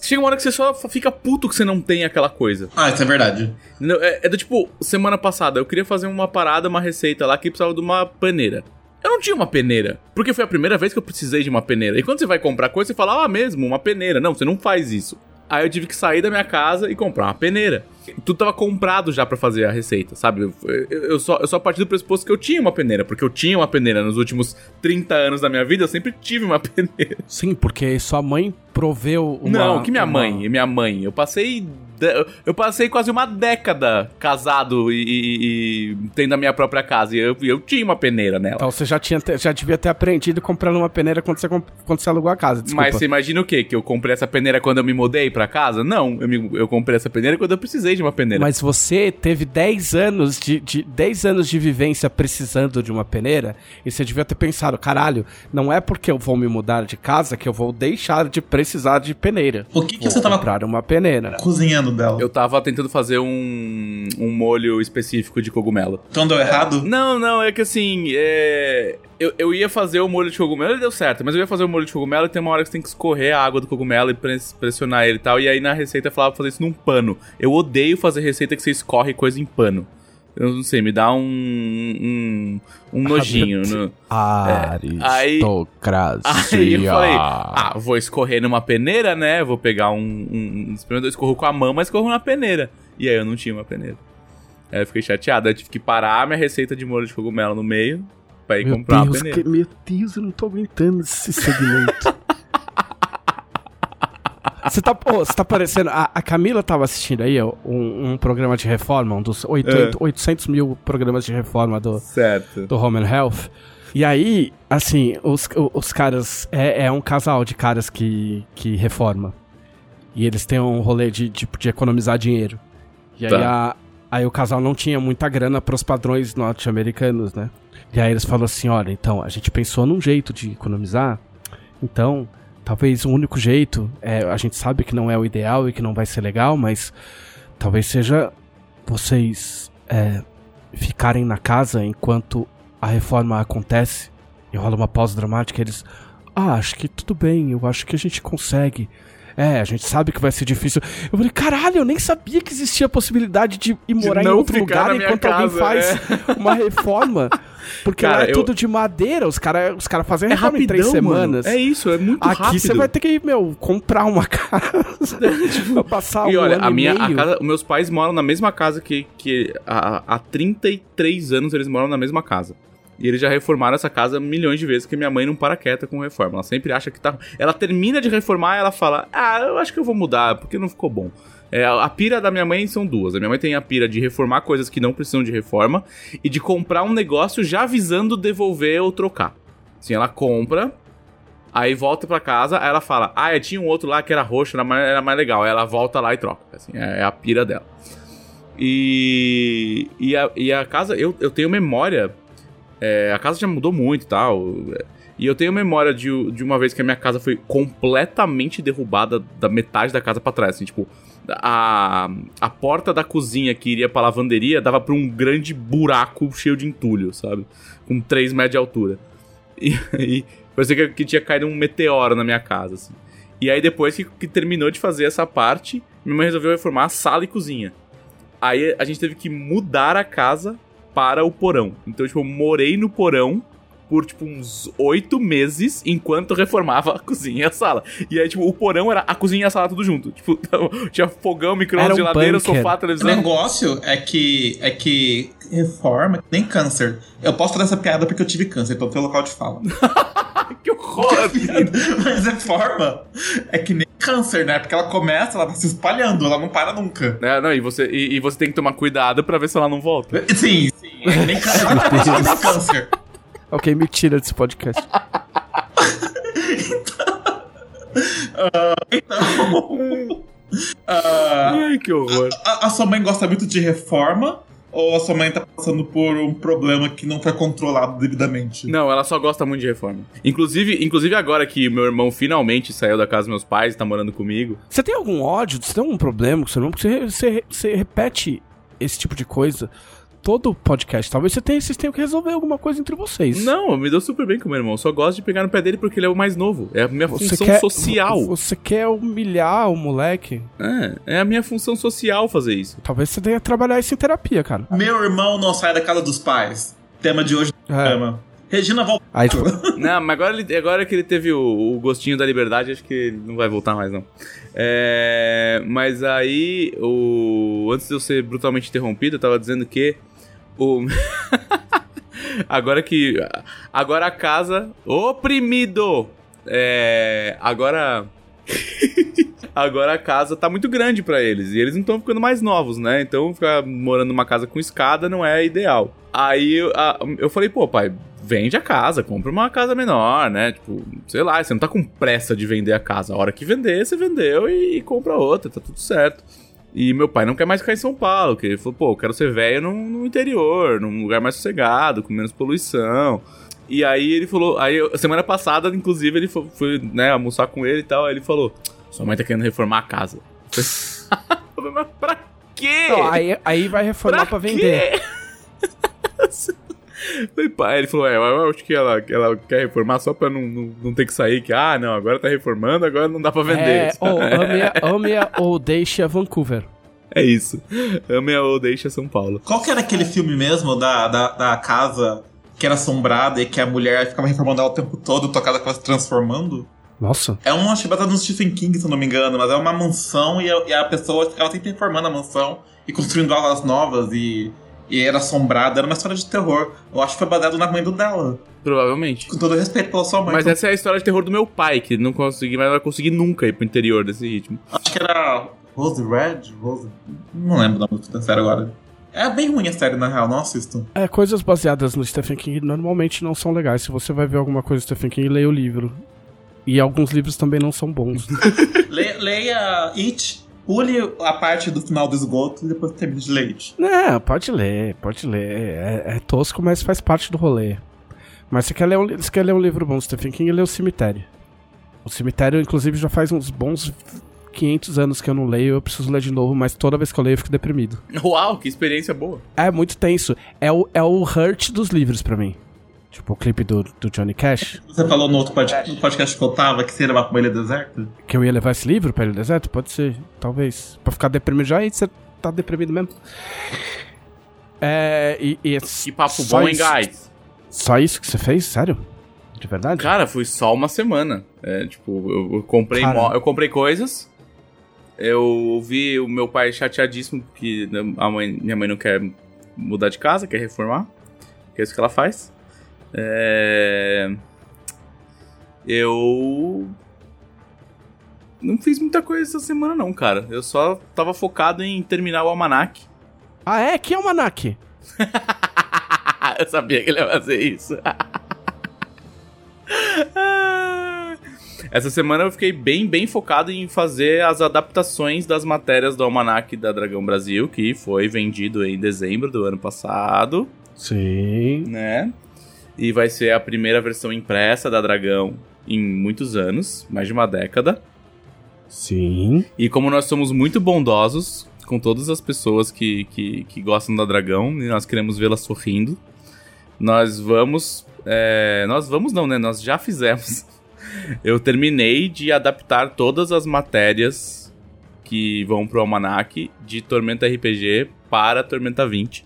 Chega uma hora que você só fica puto que você não tem aquela coisa. Ah, isso é verdade. É, é do tipo, semana passada eu queria fazer uma parada, uma receita lá que precisava de uma peneira. Eu não tinha uma peneira, porque foi a primeira vez que eu precisei de uma peneira. E quando você vai comprar coisa, você fala, ah, mesmo, uma peneira. Não, você não faz isso. Aí eu tive que sair da minha casa e comprar uma peneira. Tudo tava comprado já pra fazer a receita, sabe? Eu, eu, só, eu só parti do pressuposto que eu tinha uma peneira, porque eu tinha uma peneira nos últimos 30 anos da minha vida, eu sempre tive uma peneira. Sim, porque sua mãe proveu uma... não, que minha uma- mãe, minha mãe. Eu passei. Eu passei quase uma década casado e, e- e tendo a minha própria casa. E eu, eu tinha uma peneira nela. Então você já, tinha, já devia ter aprendido comprando uma peneira quando você, quando você alugou a casa, desculpa. Mas você imagina o quê? Que eu comprei essa peneira quando eu me mudei pra casa? Não, eu, me- eu comprei essa peneira quando eu precisei de uma peneira. Mas você teve 10 anos de, de 10 anos de vivência precisando de uma peneira e você devia ter pensado, caralho, não é porque eu vou me mudar de casa que eu vou deixar de precisar de peneira. O que, que você tava comprar uma peneira. cozinhando dela? Eu tava tentando fazer um, um molho específico de cogumelo. Então deu errado? Não, não, é que assim, é... Eu, eu ia fazer o molho de cogumelo e deu certo, mas eu ia fazer o molho de cogumelo e tem uma hora que você tem que escorrer a água do cogumelo e pres- pressionar ele e tal. E aí na receita eu falava pra fazer isso num pano. Eu odeio fazer receita que você escorre coisa em pano. Eu não sei, me dá um. um, um nojinho. no- Aristocracia. Aí eu falei, ah, vou escorrer numa peneira, né? Vou pegar um, um, um espremedor, escorro com a mão, mas escorro na peneira. E aí eu não tinha uma peneira. Aí eu fiquei chateado, eu tive que parar a minha receita de molho de cogumelo no meio pra ir Meu comprar uma Deus, peneira. que- meu Deus, eu não tô aguentando esse segmento. Você tá, você tá parecendo. A, a Camila tava assistindo aí ó, um, um programa de reforma, um dos 800, 800 mil programas de reforma do, Certo. do Home and Health. E aí, assim, os, os caras. É, é um casal de caras que, que reforma. E eles têm um rolê de, de, de economizar dinheiro. E aí, Tá. Aí o casal não tinha muita grana pros padrões norte-americanos, né? E aí eles falaram assim: olha, então, a gente pensou num jeito de economizar. Então, talvez o único jeito. É, a gente sabe que não é o ideal e que não vai ser legal, mas talvez seja vocês é, ficarem na casa enquanto a reforma acontece e rola uma pausa dramática, eles. Ah, acho que tudo bem, eu acho que a gente consegue. É, a gente sabe que vai ser difícil. Eu falei, caralho, eu nem sabia que existia a possibilidade de ir morar em não outro lugar enquanto alguém casa, faz uma reforma. Porque lá Cara, é eu- tudo de madeira, os caras os cara fazem É reforma em três rapidão, mano. semanas. É isso, é muito Aqui rápido. você vai ter que, meu, comprar uma casa. pra passar E um olha, ano a minha, e a meio. casa, os meus pais moram na mesma casa que, que há, há 33 anos eles moram na mesma casa. E eles já reformaram essa casa milhões de vezes, porque minha mãe não para quieta com reforma. Ela sempre acha que tá. Ela termina de reformar e ela fala: Ah, eu acho que eu vou mudar, porque não ficou bom. É, a pira da minha mãe são duas. A minha mãe tem a pira de reformar coisas que não precisam de reforma e de comprar um negócio já visando devolver ou trocar. Assim, ela compra, Aí volta pra casa, aí ela fala: Ah, tinha um outro lá que era roxo, era mais, era mais legal. Aí ela volta lá e troca. Assim, é, é a pira dela. E, e, a, e a casa, eu, eu tenho memória. É, a casa já mudou muito e tal. E eu tenho memória de, de uma vez que a minha casa foi completamente derrubada da metade da casa pra trás. Assim, tipo, a, a porta da cozinha que iria pra lavanderia dava pra um grande buraco cheio de entulho, sabe? Com 3 metros de altura. E aí, parecia que, que tinha caído um meteoro na minha casa, assim. E aí, depois que, que terminou de fazer essa parte, minha mãe resolveu reformar a sala e cozinha. Aí a gente teve que mudar a casa para o porão. Então, tipo, eu morei no porão por, tipo, uns oito meses enquanto reformava a cozinha e a sala. E aí, tipo, o porão era a cozinha e a sala tudo junto. Tipo, tinha fogão, micro-ondas, um geladeira, bunker. sofá, O televisão. negócio é que é que reforma nem câncer. Eu posso fazer essa piada porque eu tive câncer, então tem local de fala. que horror! Mas reforma é que nem câncer, né? Porque ela começa, ela vai se espalhando, ela não para nunca. É, não, e você, e, e você tem que tomar cuidado pra ver se ela não volta. Sim, sim. É que nem câncer. Nem câncer. Ok, me tira desse podcast. Então. ah, Ai, que horror. a, a sua mãe gosta muito de reforma? Ou a sua mãe tá passando por um problema que não foi controlado devidamente? Não, ela só gosta muito de reforma. Inclusive, inclusive agora que meu irmão finalmente saiu da casa dos meus pais, tá morando comigo. Você tem algum ódio? Você tem algum problema com seu irmão? Porque você, você, você repete esse tipo de coisa todo podcast. Talvez você tenha, vocês tenham que resolver alguma coisa entre vocês. Não, eu me dou super bem com meu irmão. Só gosto de pegar no pé dele porque ele é o mais novo. É a minha Você função quer, social. Você quer humilhar o moleque? É, é a minha função social fazer isso. Talvez você tenha que trabalhar isso em terapia, cara. Meu irmão não sai da casa dos pais. Tema de hoje do É. programa. Regina volta. Aí, tipo, Não, mas agora, ele- agora que ele teve o, o gostinho da liberdade, acho que ele não vai voltar mais, não. É, mas aí, o, antes de eu ser brutalmente interrompido, eu tava dizendo que o. agora que. Agora a casa. Oprimido! É, agora. Agora a casa tá muito grande pra eles e eles não estão ficando mais novos, né? Então ficar morando numa casa com escada não é ideal. Aí eu, a- eu falei, pô, pai, vende a casa, compra uma casa menor, né? Tipo, sei lá, você não tá com pressa de vender a casa. A hora que vender, você vendeu e, e compra outra, tá tudo certo. E meu pai não quer mais ficar em São Paulo, que ele falou, pô, eu quero ser velho no, no interior, num lugar mais sossegado, com menos poluição. E aí ele falou, aí semana passada, inclusive, ele foi, né, almoçar com ele e tal, aí ele falou, sua mãe tá querendo reformar a casa. Eu falei, Mas pra quê? não, aí, aí vai reformar pra, vender. pai, ele falou, é, eu acho que ela, ela quer reformar só pra não, não, não ter que sair, que, ah, não, agora tá reformando, agora não dá pra vender. É, ou ame-a ame-a ou deixe a Vancouver. É isso. Ame ou deixa São Paulo. Qual que era aquele filme mesmo da, da, da casa que era assombrada e que a mulher ficava reformando ela o tempo todo, tua casa ficava se transformando? Nossa. É um, acho que baseado no Stephen King, se eu não me engano, mas é uma mansão e a, e a pessoa ficava sempre reformando a mansão e construindo alas novas e, e era assombrada. Era uma história de terror. Eu acho que foi baseado na mãe do dela. Provavelmente. Com todo respeito pela sua mãe. Mas então, essa é a história de terror do meu pai, que não consegui, mas vai conseguir nunca ir pro interior desse ritmo. Acho que era Rose Red? Rose... Não lembro o nome da série agora. É bem ruim a série, na real, não assisto. É, coisas baseadas no Stephen King normalmente não são legais. Se você vai ver alguma coisa do Stephen King, leia o livro. E alguns livros também não são bons. Le- leia It, pule a parte do final do esgoto e depois termine de ler It. Não, pode ler, pode ler. É, é tosco, mas faz parte do rolê. Mas você quer ler um, você quer ler um livro bom do Stephen King, lê o Cemitério. O Cemitério, inclusive, já faz uns bons 500 anos que eu não leio. Eu preciso ler de novo, mas toda vez que eu leio eu fico deprimido. Uau, que experiência boa. É muito tenso. É o, é o hurt dos livros pra mim. Tipo o clipe do, do Johnny Cash. Você falou no outro pod- no podcast que eu tava que seria uma com ele deserto? Que eu ia levar esse livro pra ele deserto? Pode ser, talvez. Pra ficar deprimido já, aí você tá deprimido mesmo. É. E, e Que papo só bom, hein, guys? Só isso que você fez? Sério? De verdade? Cara, foi só uma semana. É, tipo, eu, eu comprei eu comprei coisas. Eu vi o meu pai chateadíssimo porque a mãe, minha mãe não quer mudar de casa, quer reformar. Que é isso que ela faz. É... Eu não fiz muita coisa essa semana não, cara. Eu só tava focado em terminar o almanac. Ah, é? Que é o Manak? eu sabia que ele ia fazer isso. Essa semana eu fiquei bem, bem focado em fazer as adaptações das matérias do Almanac da Dragão Brasil, que foi vendido em dezembro do ano passado, Sim. né? E vai ser a primeira versão impressa da Dragão em muitos anos, mais de uma década. Sim. E como nós somos muito bondosos com todas as pessoas que, que, que gostam da Dragão e nós queremos vê-la sorrindo, nós vamos. é, nós vamos não, né? Nós já fizemos. Eu terminei de adaptar todas as matérias que vão pro Almanac de Tormenta RPG para Tormenta 20.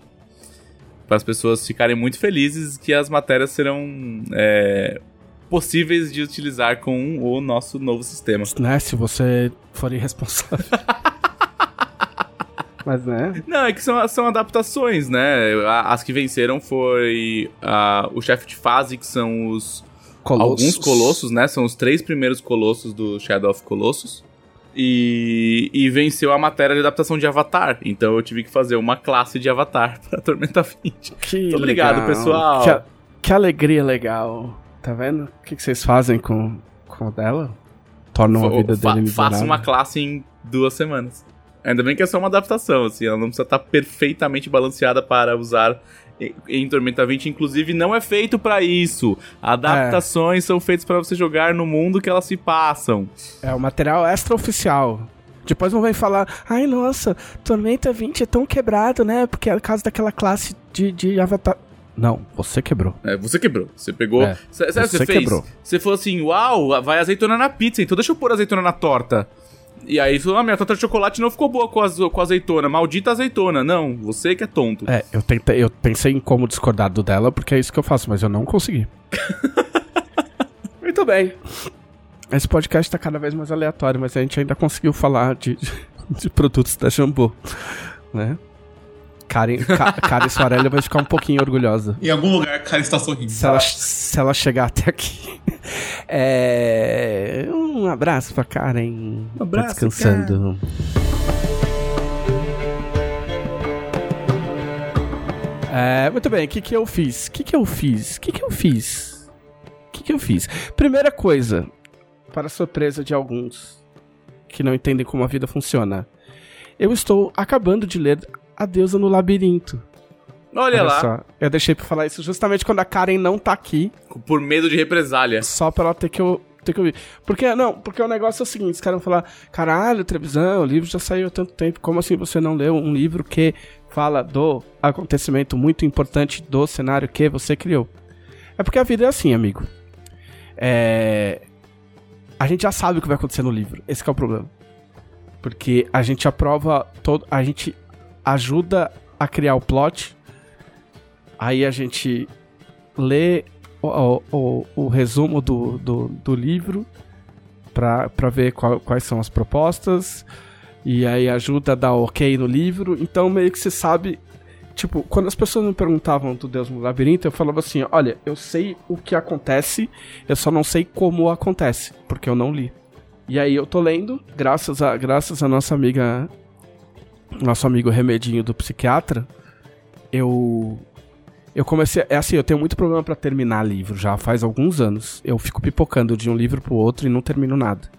Para as pessoas ficarem muito felizes que as matérias serão é, possíveis de utilizar com o nosso novo sistema. Né? Se você for irresponsável. Mas, né? Não, é que são, são adaptações, né? As que venceram foi ah, o chefe de fase, que são os alguns colossos, né? São os três primeiros colossos do Shadow of Colossus. E, e venceu a matéria de adaptação de Avatar. Então eu tive que fazer uma classe de Avatar pra Tormenta 20. Que Muito obrigado, pessoal. Que, a- que alegria legal. Tá vendo? O que, que vocês fazem com, com dela? Tornam a vida Fa- dele faço miserável. uma classe em duas semanas. Ainda bem que é só uma adaptação, assim, ela não precisa estar perfeitamente balanceada para usar em- Tormenta 20. Inclusive, não é feito pra isso. Adaptações são feitas para você jogar no mundo que elas se passam. É o material extraoficial. Depois não vem falar, ai nossa, Tormenta 20 é tão quebrado, né? Porque é causa daquela classe de, de avatar. Não, você quebrou. É, você quebrou. Você pegou. É, Sabe você você fez? quebrou. Você falou assim: uau, vai azeitona na pizza, então deixa eu pôr azeitona na torta. E aí ah, minha torta de chocolate não ficou boa com, az com azeitona. Maldita azeitona. Não, você que é tonto. É, eu, tentei, eu pensei em como discordar do dela, porque é isso que eu faço, mas eu não consegui. Muito bem. Esse podcast tá cada vez mais aleatório, mas a gente ainda conseguiu falar de, de produtos da Jambô, né? Karen, Ka, Karen Soarelli vai ficar um pouquinho orgulhosa. Em algum lugar, cara está sorrindo. Se ela, se ela chegar até aqui. É, um abraço pra Karen. Um abraço, tá descansando. É, muito bem, o que que eu fiz? O que que eu fiz? O que que eu fiz? O que que eu fiz? Primeira coisa, para surpresa de alguns que não entendem como a vida funciona, eu estou acabando de ler A Deusa no Labirinto. Olha, lá, só, eu deixei pra falar isso justamente quando a Karen não tá aqui, por medo de represália. só pra ela ter que, ter que ouvir. Porque, não, porque o negócio é o seguinte, os caras vão falar, caralho, televisão, o livro já saiu há tanto tempo, como assim você não leu um livro que fala do acontecimento muito importante do cenário que você criou? É porque a vida é assim, amigo. É... A gente já sabe o que vai acontecer no livro, esse que é o problema. Porque a gente aprova todo, a gente ajuda a criar o plot, aí a gente lê o, o, o resumo do, do, do livro pra ver qual- quais são as propostas. E aí ajuda a dar ok no livro. Então meio que você sabe. Tipo, quando as pessoas me perguntavam do Deus no Labirinto, eu falava assim: olha, eu sei o que acontece, eu só não sei como acontece, porque eu não li. E aí eu tô lendo, graças a, graças a nossa amiga. Nosso amigo Remedinho do psiquiatra, eu eu comecei. É assim, eu tenho muito problema pra terminar livro já faz alguns anos. Eu fico pipocando de um livro pro outro e não termino nada.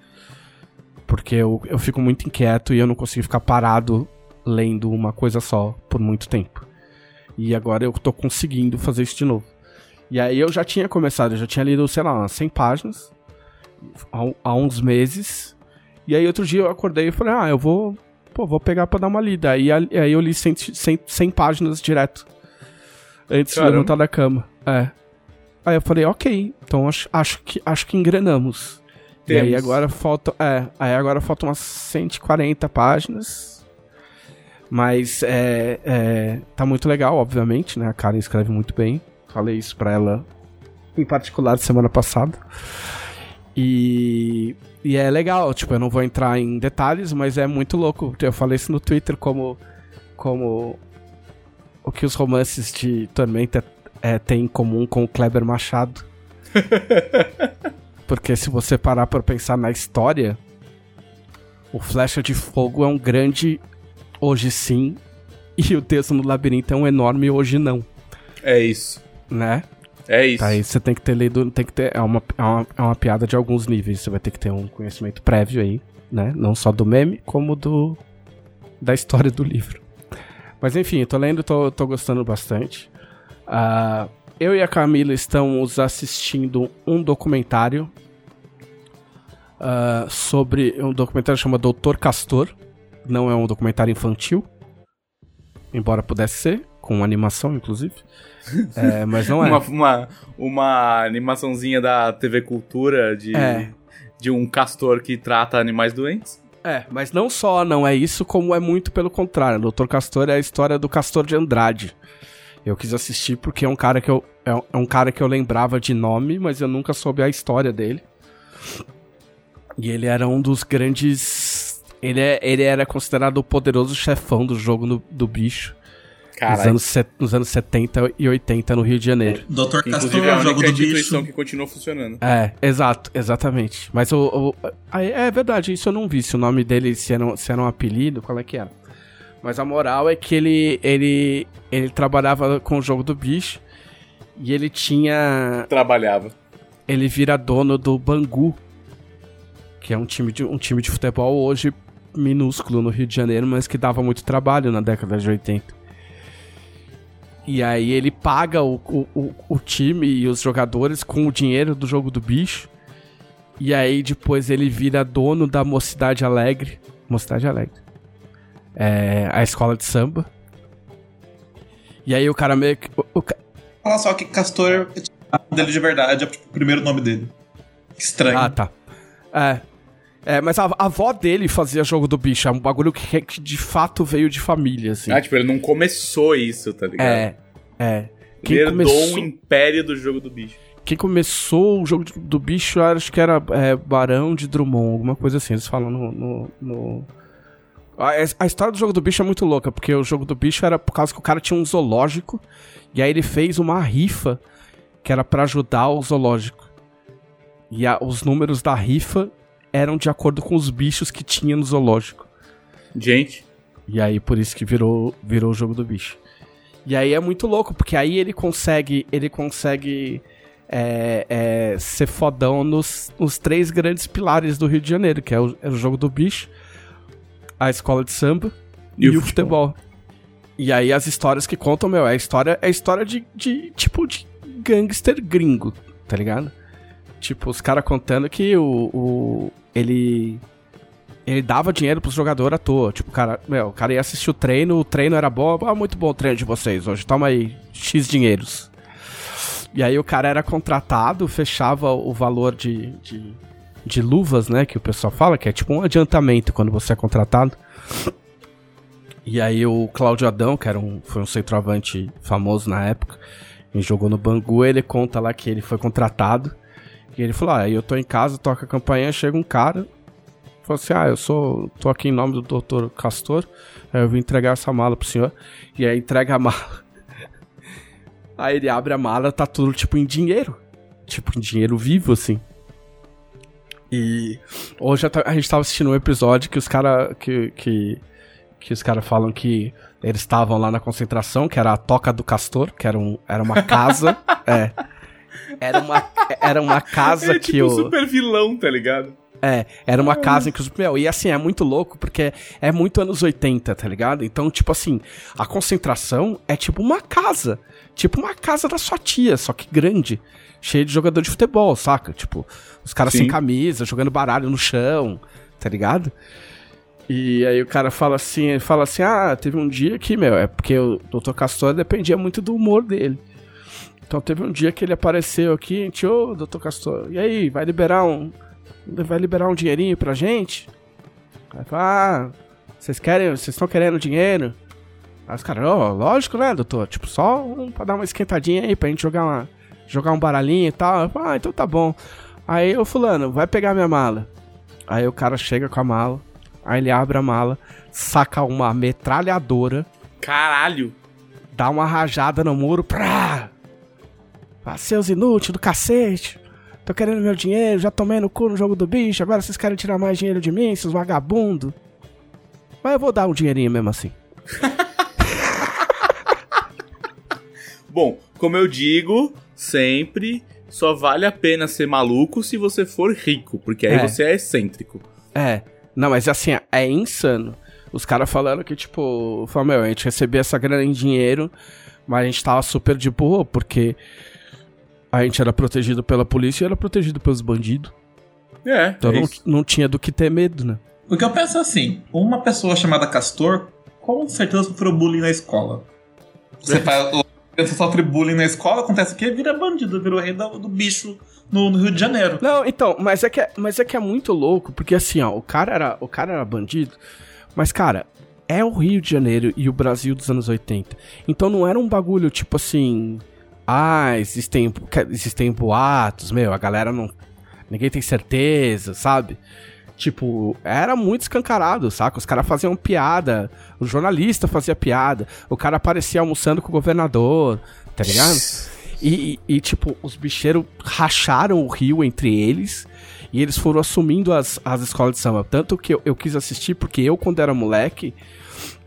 Porque eu, eu fico muito inquieto e eu não consigo ficar parado lendo uma coisa só por muito tempo. E agora eu tô conseguindo fazer isso de novo. E aí eu já tinha começado, eu já tinha lido, sei lá, umas 100 páginas há, há uns meses. E aí outro dia eu acordei e falei, ah, eu vou, pô, vou pegar pra dar uma lida. Aí, aí eu li 100, 100, 100 páginas direto. Antes de Caramba. levantar da cama. É. Aí eu falei, ok, então acho, acho, que, acho que engrenamos. Temos. E aí agora falta. É, aí agora faltam umas 140 páginas. Mas é, é, tá muito legal, obviamente, né? A Karen escreve muito bem. Falei isso pra ela em particular semana passada. E, e é legal, tipo, eu não vou entrar em detalhes, mas é muito louco. Eu falei isso no Twitter como, como o que os romances de Tormenta é, têm em comum com o Kleber Machado. Porque se você parar para pensar na história, o Flecha de Fogo é um grande hoje sim e o Deus no Labirinto é um enorme hoje não. É isso. Né? É isso. Aí você tem que ter lido, tem que ter. É uma, é, uma, é uma piada de alguns níveis. Você vai ter que ter um conhecimento prévio aí, né? Não só do meme, como do. da história do livro. Mas enfim, tô lendo, tô, tô gostando bastante. Uh, eu e a Camila estamos assistindo um documentário uh, sobre. Um documentário chamado Doutor Castor. Não é um documentário infantil. Embora pudesse ser, com animação, inclusive. É, mas não é. uma, uma, uma, animaçãozinha da TV Cultura de, é. de um castor que trata animais doentes. É, mas não só não é isso, como é muito pelo contrário. Doutor Castor é a história do Castor de Andrade. Eu quis assistir porque é um cara que eu é, é um cara que eu lembrava de nome, mas eu nunca soube a história dele. E ele era um dos grandes ele, é, ele era considerado o poderoso chefão do jogo no, do bicho. Nos anos, nos anos 70 e 80 no Rio de Janeiro. Dr. Castor é o jogo do bicho. que continua funcionando. É, exato, exatamente. Mas o, o, é verdade, isso eu não vi. Se o nome dele, se era, se era um apelido, qual é que era. Mas a moral é que ele, ele, ele trabalhava com o jogo do bicho e ele tinha. Trabalhava. Ele vira dono do Bangu, que é um time de, um time de futebol hoje minúsculo no Rio de Janeiro, mas que dava muito trabalho na década de 80. E aí ele paga o, o, o time e os jogadores com o dinheiro do jogo do bicho. E aí depois ele vira dono da Mocidade Alegre. Mocidade Alegre. É, a escola de samba. E aí o cara meio que. O, o... Fala só que Castor dele de verdade, é tipo, o primeiro nome dele. Estranho. Ah, tá. É. É, mas a, a, avó dele fazia jogo do bicho, é um bagulho que, que, de fato veio de família, assim. Ah, tipo, ele não começou isso, tá ligado? É, é. Quem ele herdou começou... um império do jogo do bicho. Quem começou o jogo do bicho, acho que era é, Barão de Drummond, alguma coisa assim, eles falam no... no, no... A, a, história do jogo do bicho é muito louca, porque o jogo do bicho era por causa que o cara tinha um zoológico, e aí ele fez uma rifa que era para ajudar o zoológico. E a, os números da rifa eram de acordo com os bichos que tinha no zoológico. Gente. E aí por isso que virou, virou o jogo do bicho. E aí é muito louco, porque aí ele consegue. Ele consegue é, é, ser fodão nos, nos três grandes pilares do Rio de Janeiro, que é o, é o jogo do bicho, a escola de samba e, e o futebol. futebol. E aí as histórias que contam, meu, é a história, é a história de, de tipo de gangster gringo, tá ligado? Tipo, os caras contando que o, o. ele. Ele dava dinheiro pros jogadores à toa. Tipo, cara, meu, o cara ia assistir o treino, o treino era bom. Ah, muito bom o treino de vocês hoje. Toma aí, X dinheiros. E aí o cara era contratado, fechava o valor de, de, de luvas, né? Que o pessoal fala, que é tipo um adiantamento quando você é contratado. E aí o Cláudio Adão, que era um, foi um centroavante famoso na época, e jogou no Bangu, ele conta lá que ele foi contratado e ele falou: Ah, eu tô em casa, toca a campainha, chega um cara. Falou assim: Ah, eu sou. tô aqui em nome do doutor Castor. Eu vim entregar essa mala pro senhor. E aí entrega a mala. aí ele abre a mala, tá tudo tipo em dinheiro. Tipo, em dinheiro vivo, assim. E hoje a gente tava assistindo um episódio que os caras. Que, que, que os caras falam que eles estavam lá na concentração, que era a Toca do Castor, que era, um, era uma casa. é. Era uma, era uma casa é, que tipo o. super vilão, tá ligado? É, era uma casa em que os. Meu, e assim, é muito louco porque é muito anos 80, tá ligado? Então, tipo assim, a concentração é tipo uma casa. Tipo uma casa da sua tia, só que grande. Cheia de jogador de futebol, saca? Tipo, os caras sem camisa, jogando baralho no chão, tá ligado? E aí o cara fala assim, fala assim, ah, teve um dia que, meu, é porque o Dr. Castor dependia muito do humor dele. Então teve um dia que ele apareceu aqui, a gente, ô, doutor Castor, e aí, vai liberar um. Vai liberar um dinheirinho pra gente? Aí fala, ah, vocês querem, vocês estão querendo dinheiro? Aí os caras, ó, lógico, né, doutor? Tipo, só um, pra dar uma esquentadinha aí, pra gente jogar uma. Jogar um baralhinho e tal. Eu falo, ah, então tá bom. Aí, ô fulano, vai pegar minha mala. Aí o cara chega com a mala. Aí ele abre a mala, saca uma metralhadora, Caralho. dá uma rajada no muro, prá! Seus inúteis do cacete. Tô querendo meu dinheiro, já tomei no cu no jogo do bicho, agora vocês querem tirar mais dinheiro de mim, seus vagabundos. Mas eu vou dar um dinheirinho mesmo assim. Bom, como eu digo, sempre só vale a pena ser maluco se você for rico, porque aí É. você é excêntrico. É, não, mas assim, é insano. Os caras falando que, tipo, falaram, meu, a gente recebia essa grana em dinheiro, mas a gente tava super de boa, porque a gente era protegido pela polícia e era protegido pelos bandidos. É, Então é não, não tinha do que ter medo, né? O que eu penso é assim: uma pessoa chamada Castor, com certeza sofreu bullying na escola. Você faz. Você sofre bullying na escola, acontece o quê? Vira bandido, vira o rei do, do bicho no, no Rio de Janeiro. Não, então, mas é, que é, mas é que é muito louco, porque assim, ó, o cara era, o cara era bandido, mas, cara, é o Rio de Janeiro e o Brasil dos anos 80. Então não era um bagulho tipo assim. Ah, existem, existem boatos, meu, a galera não. Ninguém tem certeza, sabe? Tipo, era muito escancarado, saca? Os caras faziam piada, o jornalista fazia piada, o cara aparecia almoçando com o governador, tá ligado? E, e- tipo, os bicheiros racharam o rio entre eles e eles foram assumindo as, as escolas de samba. Tanto que eu, eu quis assistir, porque eu, quando era moleque,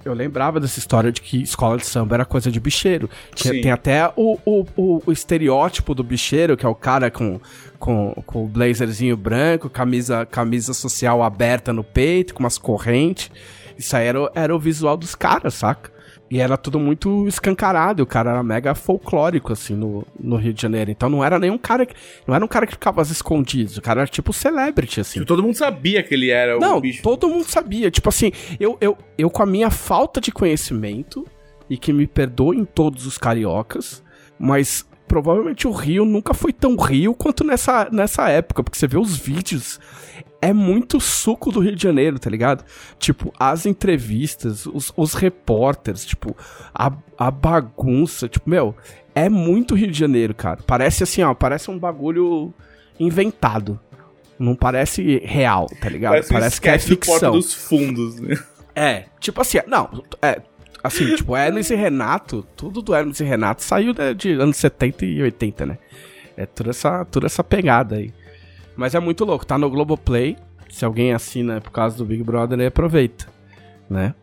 eu lembrava dessa história de que escola de samba era coisa de bicheiro. Tinha- tem até o, o, o, o estereótipo do bicheiro, que é o cara com, com, com o blazerzinho branco, camisa, camisa social aberta no peito, com umas correntes. Isso aí era, era o visual dos caras, saca? E era tudo muito escancarado, o cara era mega folclórico, assim, no, no Rio de Janeiro. Então não era nenhum cara que. Não era um cara que ficava às escondidos, o cara era tipo celebrity, assim. Tipo, todo mundo sabia que ele era Não, o bicho. todo mundo sabia. Tipo assim, eu, eu, eu com a minha falta de conhecimento, e que me perdoem todos os cariocas, mas provavelmente o Rio nunca foi tão Rio quanto nessa, nessa época, porque você vê os vídeos, é muito suco do Rio de Janeiro, tá ligado? Tipo, as entrevistas, os, os repórteres, tipo, a, a bagunça, tipo, meu, é muito Rio de Janeiro, cara. Parece assim, ó, parece um bagulho inventado. Não parece real, tá ligado? Parece, Parece, um que é sketch do ficção. dos Fundos. né? É, tipo assim, não, é, assim, tipo, Hermes e Renato, tudo do Hermes e Renato saiu né, de anos 70 e 80, né? É toda essa, toda essa pegada aí. Mas é muito louco, tá no Globoplay, se alguém assina por causa do Big Brother, aí aproveita, né?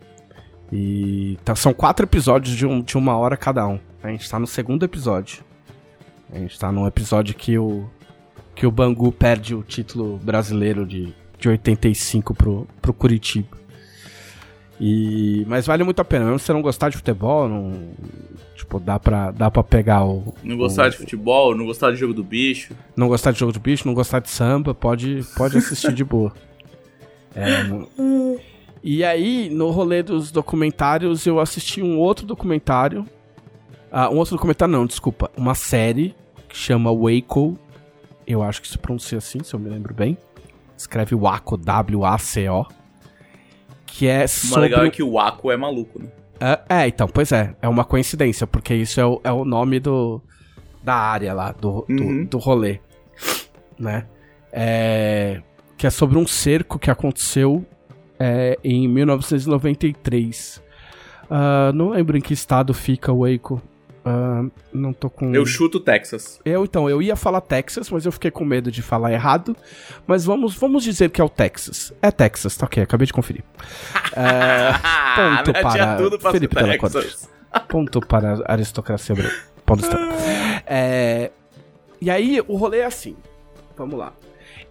E tá, são quatro episódios de, um, de uma hora cada um. A gente tá no segundo episódio. A gente tá num episódio que o, que o Bangu perde o título brasileiro de, de 85 pro, pro Curitiba. E, mas vale muito a pena, mesmo se você não gostar de futebol, não, tipo, dá pra, dá pra pegar o. Não gostar o- de futebol, não gostar de jogo do bicho. Não gostar de jogo de bicho, não gostar de samba, pode, pode assistir de boa. É, não- E aí, no rolê dos documentários, eu assisti um outro documentário. Ah, um outro documentário, não, desculpa. Uma série que chama Waco. Eu acho que se pronuncia assim, se eu me lembro bem. Escreve Waco, W-A-C-O. Que é O sobre. mais legal é que o Waco é maluco, né? É, é, então, pois é. É uma coincidência, porque isso é o, é o nome do, da área lá, do, do, Uhum. do rolê. Né? É, que é sobre um cerco que aconteceu é, em 1993. Ah, não lembro em que estado fica o Waco. Ah, não tô com. Eu chuto Texas. Eu, então, eu ia falar Texas, mas eu fiquei com medo de falar errado. Mas vamos, vamos dizer que é o Texas. É Texas, tá ok, acabei de conferir. É, ponto para tudo pra Felipe Texas. Ponto para a aristocracia paulistana. É, e aí, o rolê é assim. Vamos lá.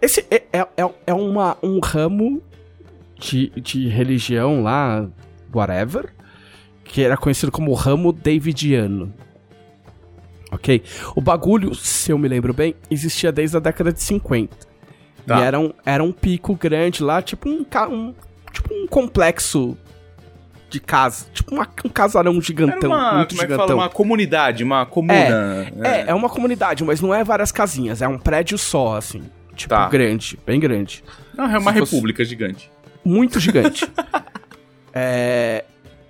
Esse é, é, é- é uma, um ramo de, de religião lá, whatever, que era conhecido como ramo davidiano. Ok? O bagulho, se eu me lembro bem, existia desde a década de 50. Tá. E era um, era um pico grande lá, tipo um, um, tipo um complexo de casa. Tipo uma- um casarão Era gigantão, uma, muito como é que gigantão. fala? Uma comunidade, uma comuna. É, é uma comunidade, mas não é várias casinhas, é um prédio só, assim. Tipo, Tá. grande, bem grande. Não, é uma se fosse- república gigante. Muito gigante. é.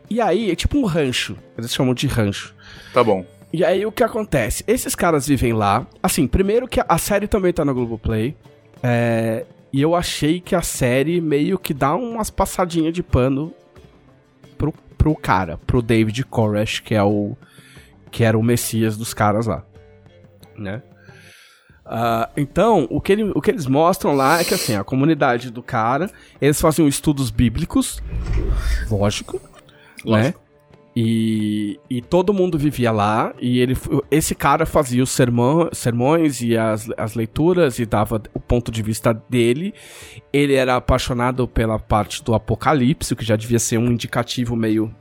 E aí, é tipo um rancho. Eles chamam de rancho. Tá bom. E aí o que acontece? Esses caras vivem lá. Assim, primeiro que a- série também tá na Globoplay. É. E eu achei que a série meio que dá umas passadinhas de pano pro, pro cara, pro David Koresh, que é o. que era o Messias dos caras lá. Né? Ah, então, o que, ele- o que eles mostram lá é que assim, a comunidade do cara, eles faziam estudos bíblicos, lógico, né? E, e todo mundo vivia lá, e ele, esse cara fazia os sermão, sermões e as, as leituras e dava o ponto de vista dele. Ele era apaixonado pela parte do apocalipse, o que já devia ser um indicativo meio,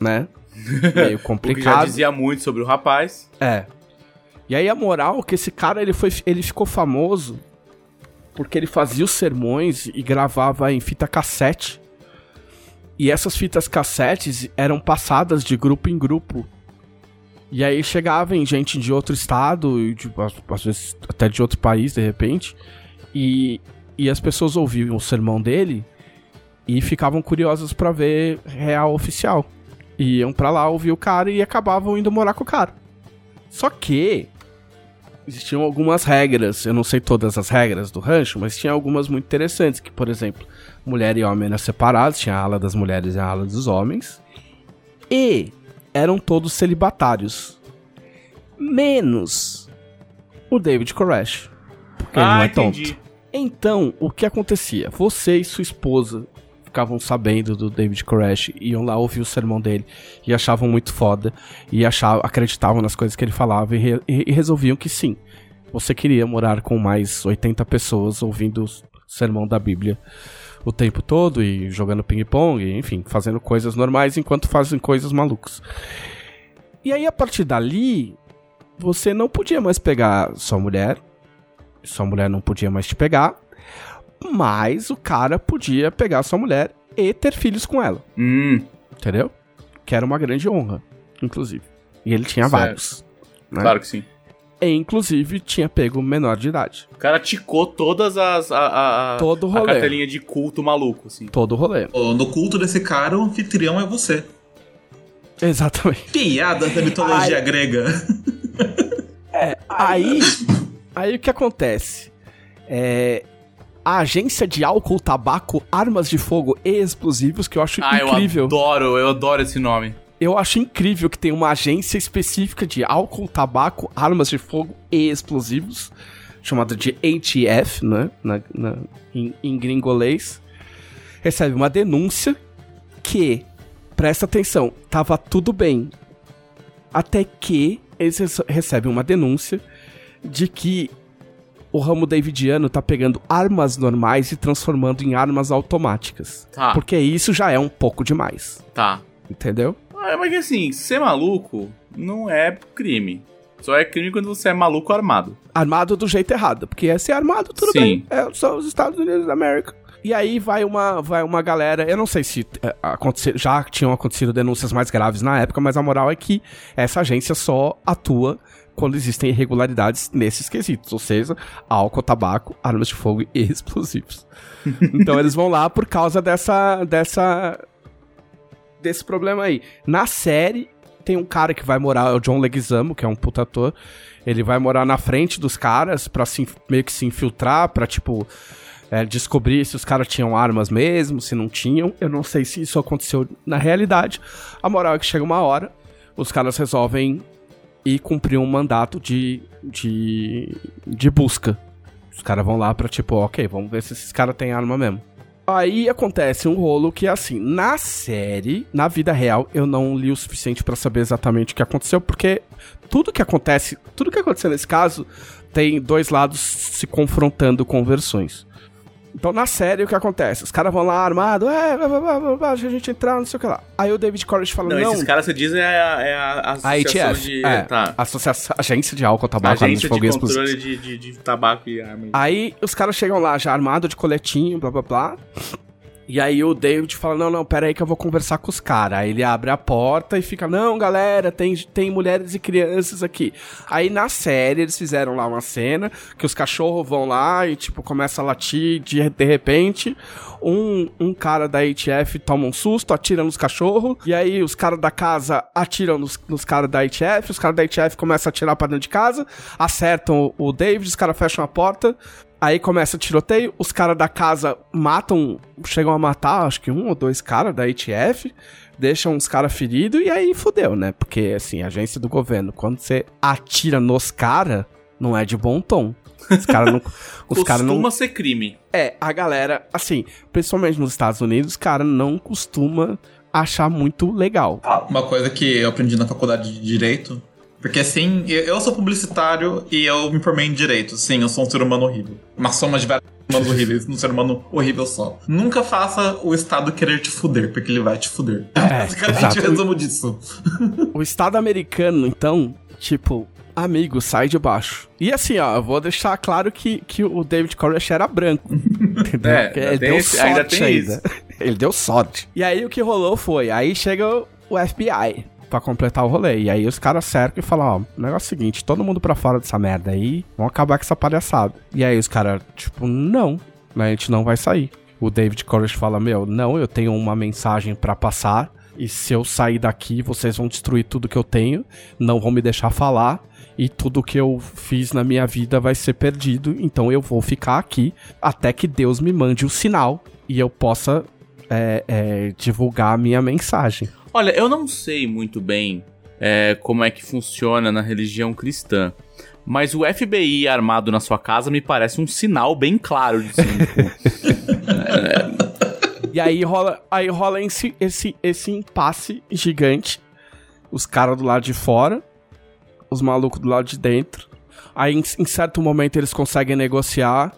né? Meio O que já complicado. dizia muito sobre o rapaz. É. E aí a moral é que esse cara ele foi ele ficou famoso porque ele fazia os sermões e gravava em fita cassete. E essas fitas cassetes eram passadas de grupo em grupo. E aí chegava em gente de outro estado, de- às, vezes até de outro país, de repente, e, e as pessoas ouviam o sermão dele e ficavam curiosas pra ver real oficial. E iam pra lá ouvir o cara e acabavam indo morar com o cara. Só que existiam algumas regras, eu não sei todas as regras do rancho, mas tinha algumas muito interessantes, que por exemplo, mulher e homem eram separados, tinha a ala das mulheres e a ala dos homens, e eram todos celibatários. Menos o David Koresh, porque ele não é tonto. Então, o que acontecia? Você e sua esposa ficavam sabendo do David Koresh, iam lá ouvir o sermão dele e achavam muito foda e achavam, acreditavam nas coisas que ele falava e, re- e resolviam que sim, você queria morar com mais 80 pessoas ouvindo o sermão da Bíblia o tempo todo e jogando ping-pong, enfim, fazendo coisas normais enquanto fazem coisas malucas. E aí, a partir dali, você não podia mais pegar sua mulher, sua mulher não podia mais te pegar, mas o cara podia pegar sua mulher e ter filhos com ela, Hum, entendeu? Que era uma grande honra, inclusive. E ele tinha Certo. vários. Né? claro que sim. E, inclusive, tinha pego menor de idade. O cara ticou todas as. A, a, a- Todo o a rolê. cartelinha de culto maluco, assim. Todo o rolê. No culto desse cara, o anfitrião é você. Exatamente. Piada da mitologia grega. Aí, aí o que acontece? É, a agência de álcool, tabaco, armas de fogo e explosivos, que eu acho Ah, incrível. eu adoro, eu adoro esse nome. Eu acho incrível que tem uma agência específica de álcool, tabaco, armas de fogo e explosivos, chamada de ATF, né? Na, na- em, em gringolês. Recebe uma denúncia que, presta atenção, tava tudo bem. Até que eles rece- recebem uma denúncia de que o ramo davidiano tá pegando armas normais e transformando em armas automáticas. Tá, Porque isso já é um pouco demais, tá. entendeu? Ah, mas assim, ser maluco não é crime. Só é crime quando você é maluco armado. armado do jeito errado, porque é ser armado, tudo Sim. bem. É, são os Estados Unidos da América. E aí vai uma, vai uma galera, eu não sei se é, acontecer, já tinham acontecido denúncias mais graves na época, mas a moral é que essa agência só atua quando existem irregularidades nesses quesitos, ou seja, álcool, tabaco, armas de fogo e explosivos. então eles vão lá por causa dessa, dessa, desse problema aí. Na série, tem um cara que vai morar, é o John Leguizamo, que é um puta ator, ele vai morar na frente dos caras pra se, meio que se infiltrar, pra tipo é, descobrir se os caras tinham armas mesmo, se não tinham. Eu não sei se isso aconteceu na realidade. A moral é que chega uma hora, os caras resolvem ir cumprir um mandato de, de, de busca. Os caras vão lá pra tipo, ok, vamos ver se esses caras têm arma mesmo. Aí acontece um rolo que, assim, na série, na vida real, eu não li o suficiente pra saber exatamente o que aconteceu, porque tudo que acontece, tudo que aconteceu nesse caso, tem dois lados se confrontando com versões. Então, na série, o que acontece? Os caras vão lá armados, é, blá, blá, blá, blá, a gente entrar, não sei o que lá. Aí o David Koresh fala, Não, não, esses caras você diz é a, é a a associação ATF, de. é, Tá. Associação, Agência de Álcool, Tabaco, Armas de Fogo e controle de, de, de tabaco e arma. Aí os caras chegam lá já armados de coletinho, blá blá blá. E aí o David fala: Não, não, pera aí que eu vou conversar com os caras. Aí ele abre a porta e fica: Não, galera, tem, tem mulheres e crianças aqui. Aí na série eles fizeram lá uma cena que os cachorros vão lá e, tipo, começa a latir de, de repente. Um, um cara da HF toma um susto, atira nos cachorros. E aí os caras da casa atiram nos, nos caras da HF. Os caras da HF começam a atirar pra dentro de casa. Acertam o, o David, os caras fecham a porta. Aí começa o tiroteio, os caras da casa matam, chegam a matar, acho que um ou dois caras da HF, deixam os caras feridos e aí fudeu, né? Porque, assim, agência do governo, quando você atira nos caras, não é de bom tom. Os caras não. Os cara Costuma não. ser crime. É, a galera, assim, principalmente nos Estados Unidos, os caras não costuma achar muito legal. Uma coisa que eu aprendi na faculdade de Direito, porque assim, eu sou publicitário e eu me formei em Direito. Sim, eu sou um ser humano horrível. Uma soma de vários humanos horríveis, um ser humano horrível só. Nunca faça o Estado querer te fuder, porque ele vai te fuder. É, Basicamente resumo disso. O Estado americano, então, tipo, amigo, sai de baixo. E assim, ó, eu vou deixar claro que, que o David Koresh era branco. Entendeu? É, ele deu esse- sorte ainda tem ainda. Ele deu sorte. E aí o que rolou foi, aí chega o FBI pra completar o rolê. E aí os caras cercam e falam, ó, o negócio é o seguinte, todo mundo pra fora dessa merda aí, vamos acabar com essa palhaçada. E aí os caras, tipo, não, a gente não vai sair. O David Koresh fala, meu, não, eu tenho uma mensagem pra passar, e se eu sair daqui, vocês vão destruir tudo que eu tenho, não vão me deixar falar, e tudo que eu fiz na minha vida vai ser perdido, então eu vou ficar aqui até que Deus me mande o sinal e eu possa é, é, divulgar a minha mensagem. Olha, eu não sei muito bem é, como é que funciona na religião cristã. Mas o FBI armado na sua casa me parece um sinal bem claro de E aí rola, aí rola esse, esse, esse impasse gigante. Os caras do lado de fora, os malucos do lado de dentro. Aí em, em certo momento eles conseguem negociar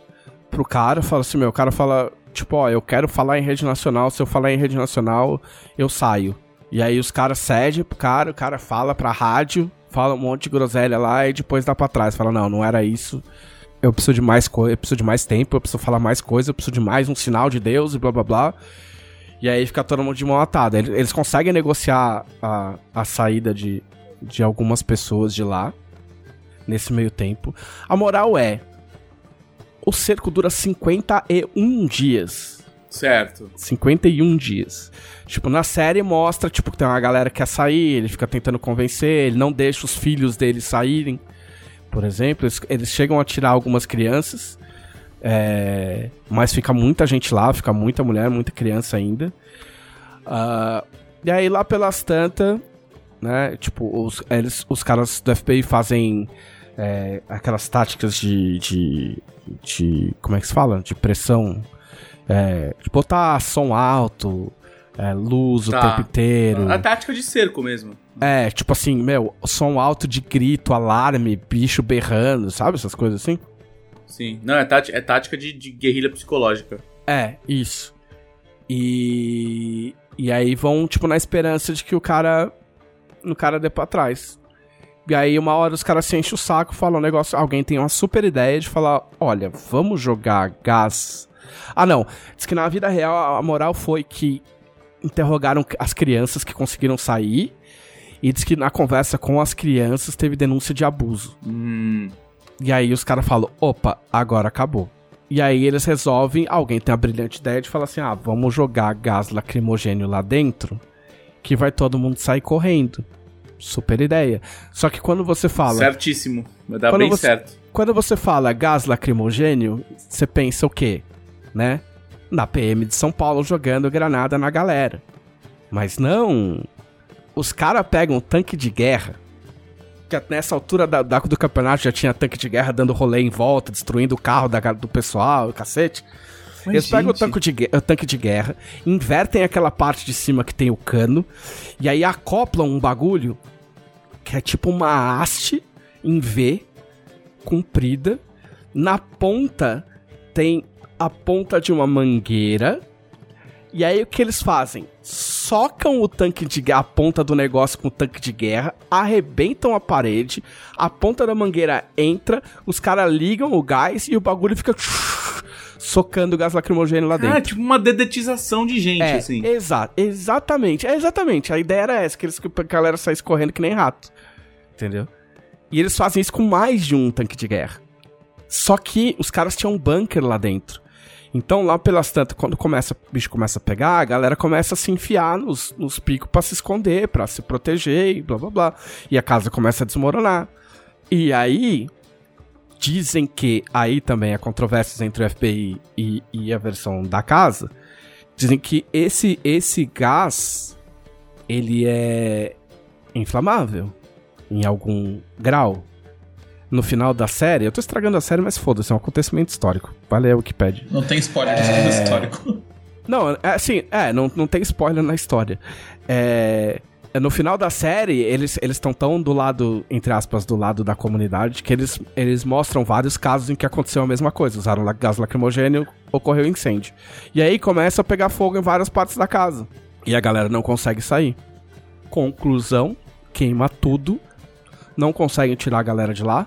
pro cara, fala assim, meu, o cara fala, tipo, ó, eu quero falar em rede nacional, se eu falar em rede nacional, eu saio. E aí os caras cedem pro cara, o cara fala pra rádio, fala um monte de groselha lá e depois dá pra trás. Fala, não, não era isso. Eu preciso de mais coisa, eu preciso de mais tempo, eu preciso falar mais coisa, eu preciso de mais um sinal de Deus e blá blá blá. E aí fica todo mundo de mão atada. Eles, conseguem negociar a, a saída de, de algumas pessoas de lá nesse meio tempo. A moral é: o cerco dura 51 dias. Certo. 51 dias. Tipo, na série mostra, tipo, que tem uma galera que quer sair, ele fica tentando convencer, ele não deixa os filhos dele saírem. Por exemplo, eles, eles chegam a tirar algumas crianças, é, mas fica muita gente lá, fica muita mulher, muita criança ainda. Ah, e aí lá pelas tantas, né, tipo, os, eles, os caras do FBI fazem é, aquelas táticas de, de, de. Como é que se fala? De pressão. É, botar som alto, é, luz Tá. o tempo inteiro. A tática de cerco mesmo. É, tipo assim, meu, som alto de grito, alarme, bicho berrando, sabe? Essas coisas assim. Sim. Não, é, tática, é tática de, de guerrilha psicológica. É, isso. E. E aí vão, tipo, na esperança de que o cara. O cara dê pra trás. E aí, uma hora os caras se enchem o saco, falam um negócio. Alguém tem uma super ideia de falar: olha, vamos jogar gás. Ah, não. Diz que na vida real a moral foi que interrogaram as crianças que conseguiram sair. E diz que na conversa com as crianças teve denúncia de abuso. Hum. E aí os caras falam, opa, agora acabou. E aí eles resolvem, alguém tem a brilhante ideia de falar assim, ah, vamos jogar gás lacrimogênio lá dentro, que vai todo mundo sair correndo. Super ideia. Só que quando você fala, Certíssimo. Vai dar bem você- certo. quando você fala gás lacrimogênio, você pensa o quê? Né? Na PM de São Paulo jogando granada na galera. Mas não. Os caras pegam um tanque de guerra. Que nessa altura da, da- do campeonato já tinha tanque de guerra dando rolê em volta, destruindo o carro da do pessoal, o cacete. Mas, Eles pegam o gente- tanque, de, o tanque de guerra, invertem aquela parte de cima que tem o cano, e aí acoplam um bagulho que é tipo uma haste em V, comprida. Na ponta tem a ponta de uma mangueira. E aí o que eles fazem? Socam o tanque de guerra, a ponta do negócio com o tanque de guerra, arrebentam a parede, a ponta da mangueira entra, os caras ligam o gás e o bagulho fica socando gás lacrimogêneo lá dentro. Ah, tipo uma dedetização de gente, É, assim. exato, exatamente, é exatamente. A ideia era essa, que, eles, que a galera saísse correndo que nem rato. Entendeu? E eles fazem isso com mais de um tanque de guerra. Só que os caras tinham um bunker lá dentro. Então, lá pelas tantas, quando começa, o bicho começa a pegar, a galera começa a se enfiar nos, nos picos pra se esconder, pra se proteger e blá blá blá. E a casa começa a desmoronar. E aí, dizem que aí também há controvérsias entre o FBI e, e a versão da casa. Dizem que esse, esse gás, ele é inflamável em algum grau. No final da série, eu tô estragando a série, mas foda-se, é um acontecimento histórico. Vale a Wikipedia. Não tem spoiler de É. histórico. Não, é assim, é, não, não tem spoiler na história. É, é, no final da série, eles eles estão tão do lado, entre aspas, do lado da comunidade, que eles, eles mostram vários casos em que aconteceu a mesma coisa. Usaram gás lacrimogênio, ocorreu incêndio. E aí começa a pegar fogo em várias partes da casa. E a galera não consegue sair. Conclusão, queima tudo. Não conseguem tirar a galera de lá.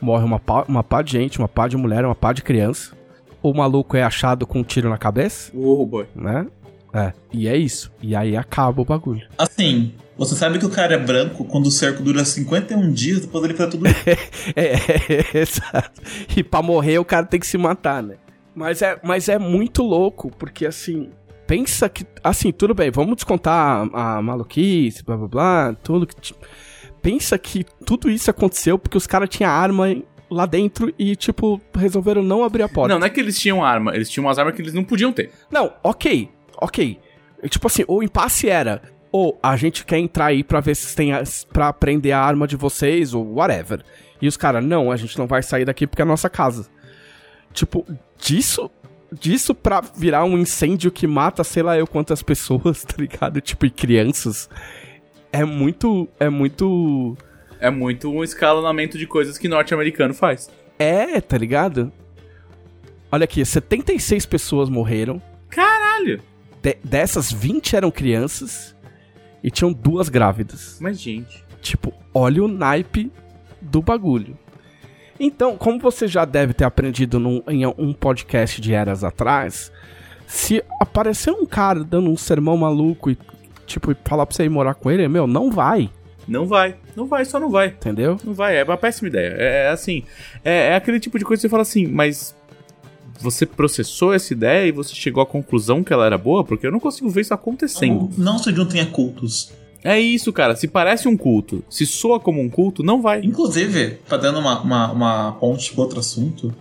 Morre uma pá, uma pá de gente, uma pá de mulher, uma pá de criança. O maluco é achado com um tiro na cabeça Oh, boy. né? É, e é isso. E aí acaba o bagulho. Assim, você sabe que o cara é branco quando o cerco dura 51 dias, depois ele faz tudo. É, é, exato. E pra morrer o cara tem que se matar, né? Mas é, mas é muito louco, porque assim, pensa que. Assim, tudo bem, vamos descontar a, a maluquice, blá blá blá, tudo que. Pensa que tudo isso aconteceu porque os caras tinham arma lá dentro e, tipo, resolveram não abrir a porta. Não, não é que eles tinham arma, eles tinham umas armas que eles não podiam ter. Não, ok, ok. Tipo assim, o impasse era, ou a gente quer entrar aí pra ver se tem as- pra prender a arma de vocês, ou whatever. E os caras, não, a gente não vai sair daqui porque é a nossa casa. Tipo, disso, disso pra virar um incêndio que mata sei lá eu quantas pessoas, tá ligado? Tipo, e crianças. É muito, é muito... É muito um escalonamento de coisas que norte-americano faz. É, tá ligado? Olha aqui, 76 pessoas morreram. Caralho! De- dessas, 20 eram crianças e tinham duas grávidas. Mas, gente. Tipo, olha o naipe do bagulho. Então, como você já deve ter aprendido num- em um podcast de eras atrás, se aparecer um cara dando um sermão maluco e, tipo, e falar pra você ir morar com ele, meu, não vai, Não vai. Não vai, só não vai. entendeu? Não vai, é uma péssima ideia. É, é assim, é, é aquele tipo de coisa que você fala assim, mas você processou essa ideia e você chegou à conclusão que ela era boa? Porque eu não consigo ver isso acontecendo. Não se juntem a cultos. É isso, cara. Se parece um culto, se soa como um culto, não vai. Inclusive, fazendo uma, uma, uma ponte para outro assunto,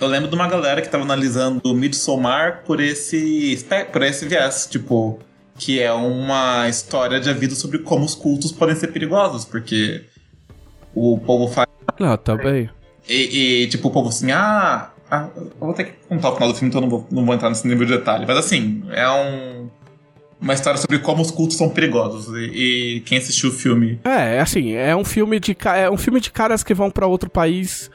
eu lembro de uma galera que tava analisando o Midsommar por esse, por esse viés, tipo, que é uma história de vida sobre como os cultos podem ser perigosos, porque o povo faz. Não, também. E, e, tipo, o povo assim, ah, ah, Eu vou ter que contar o final do filme, então eu não vou, não vou entrar nesse nível de detalhe. Mas assim, é um. Uma história sobre como os cultos são perigosos. E, e quem assistiu o filme É, assim, é um filme de, é um filme de caras que vão pra outro país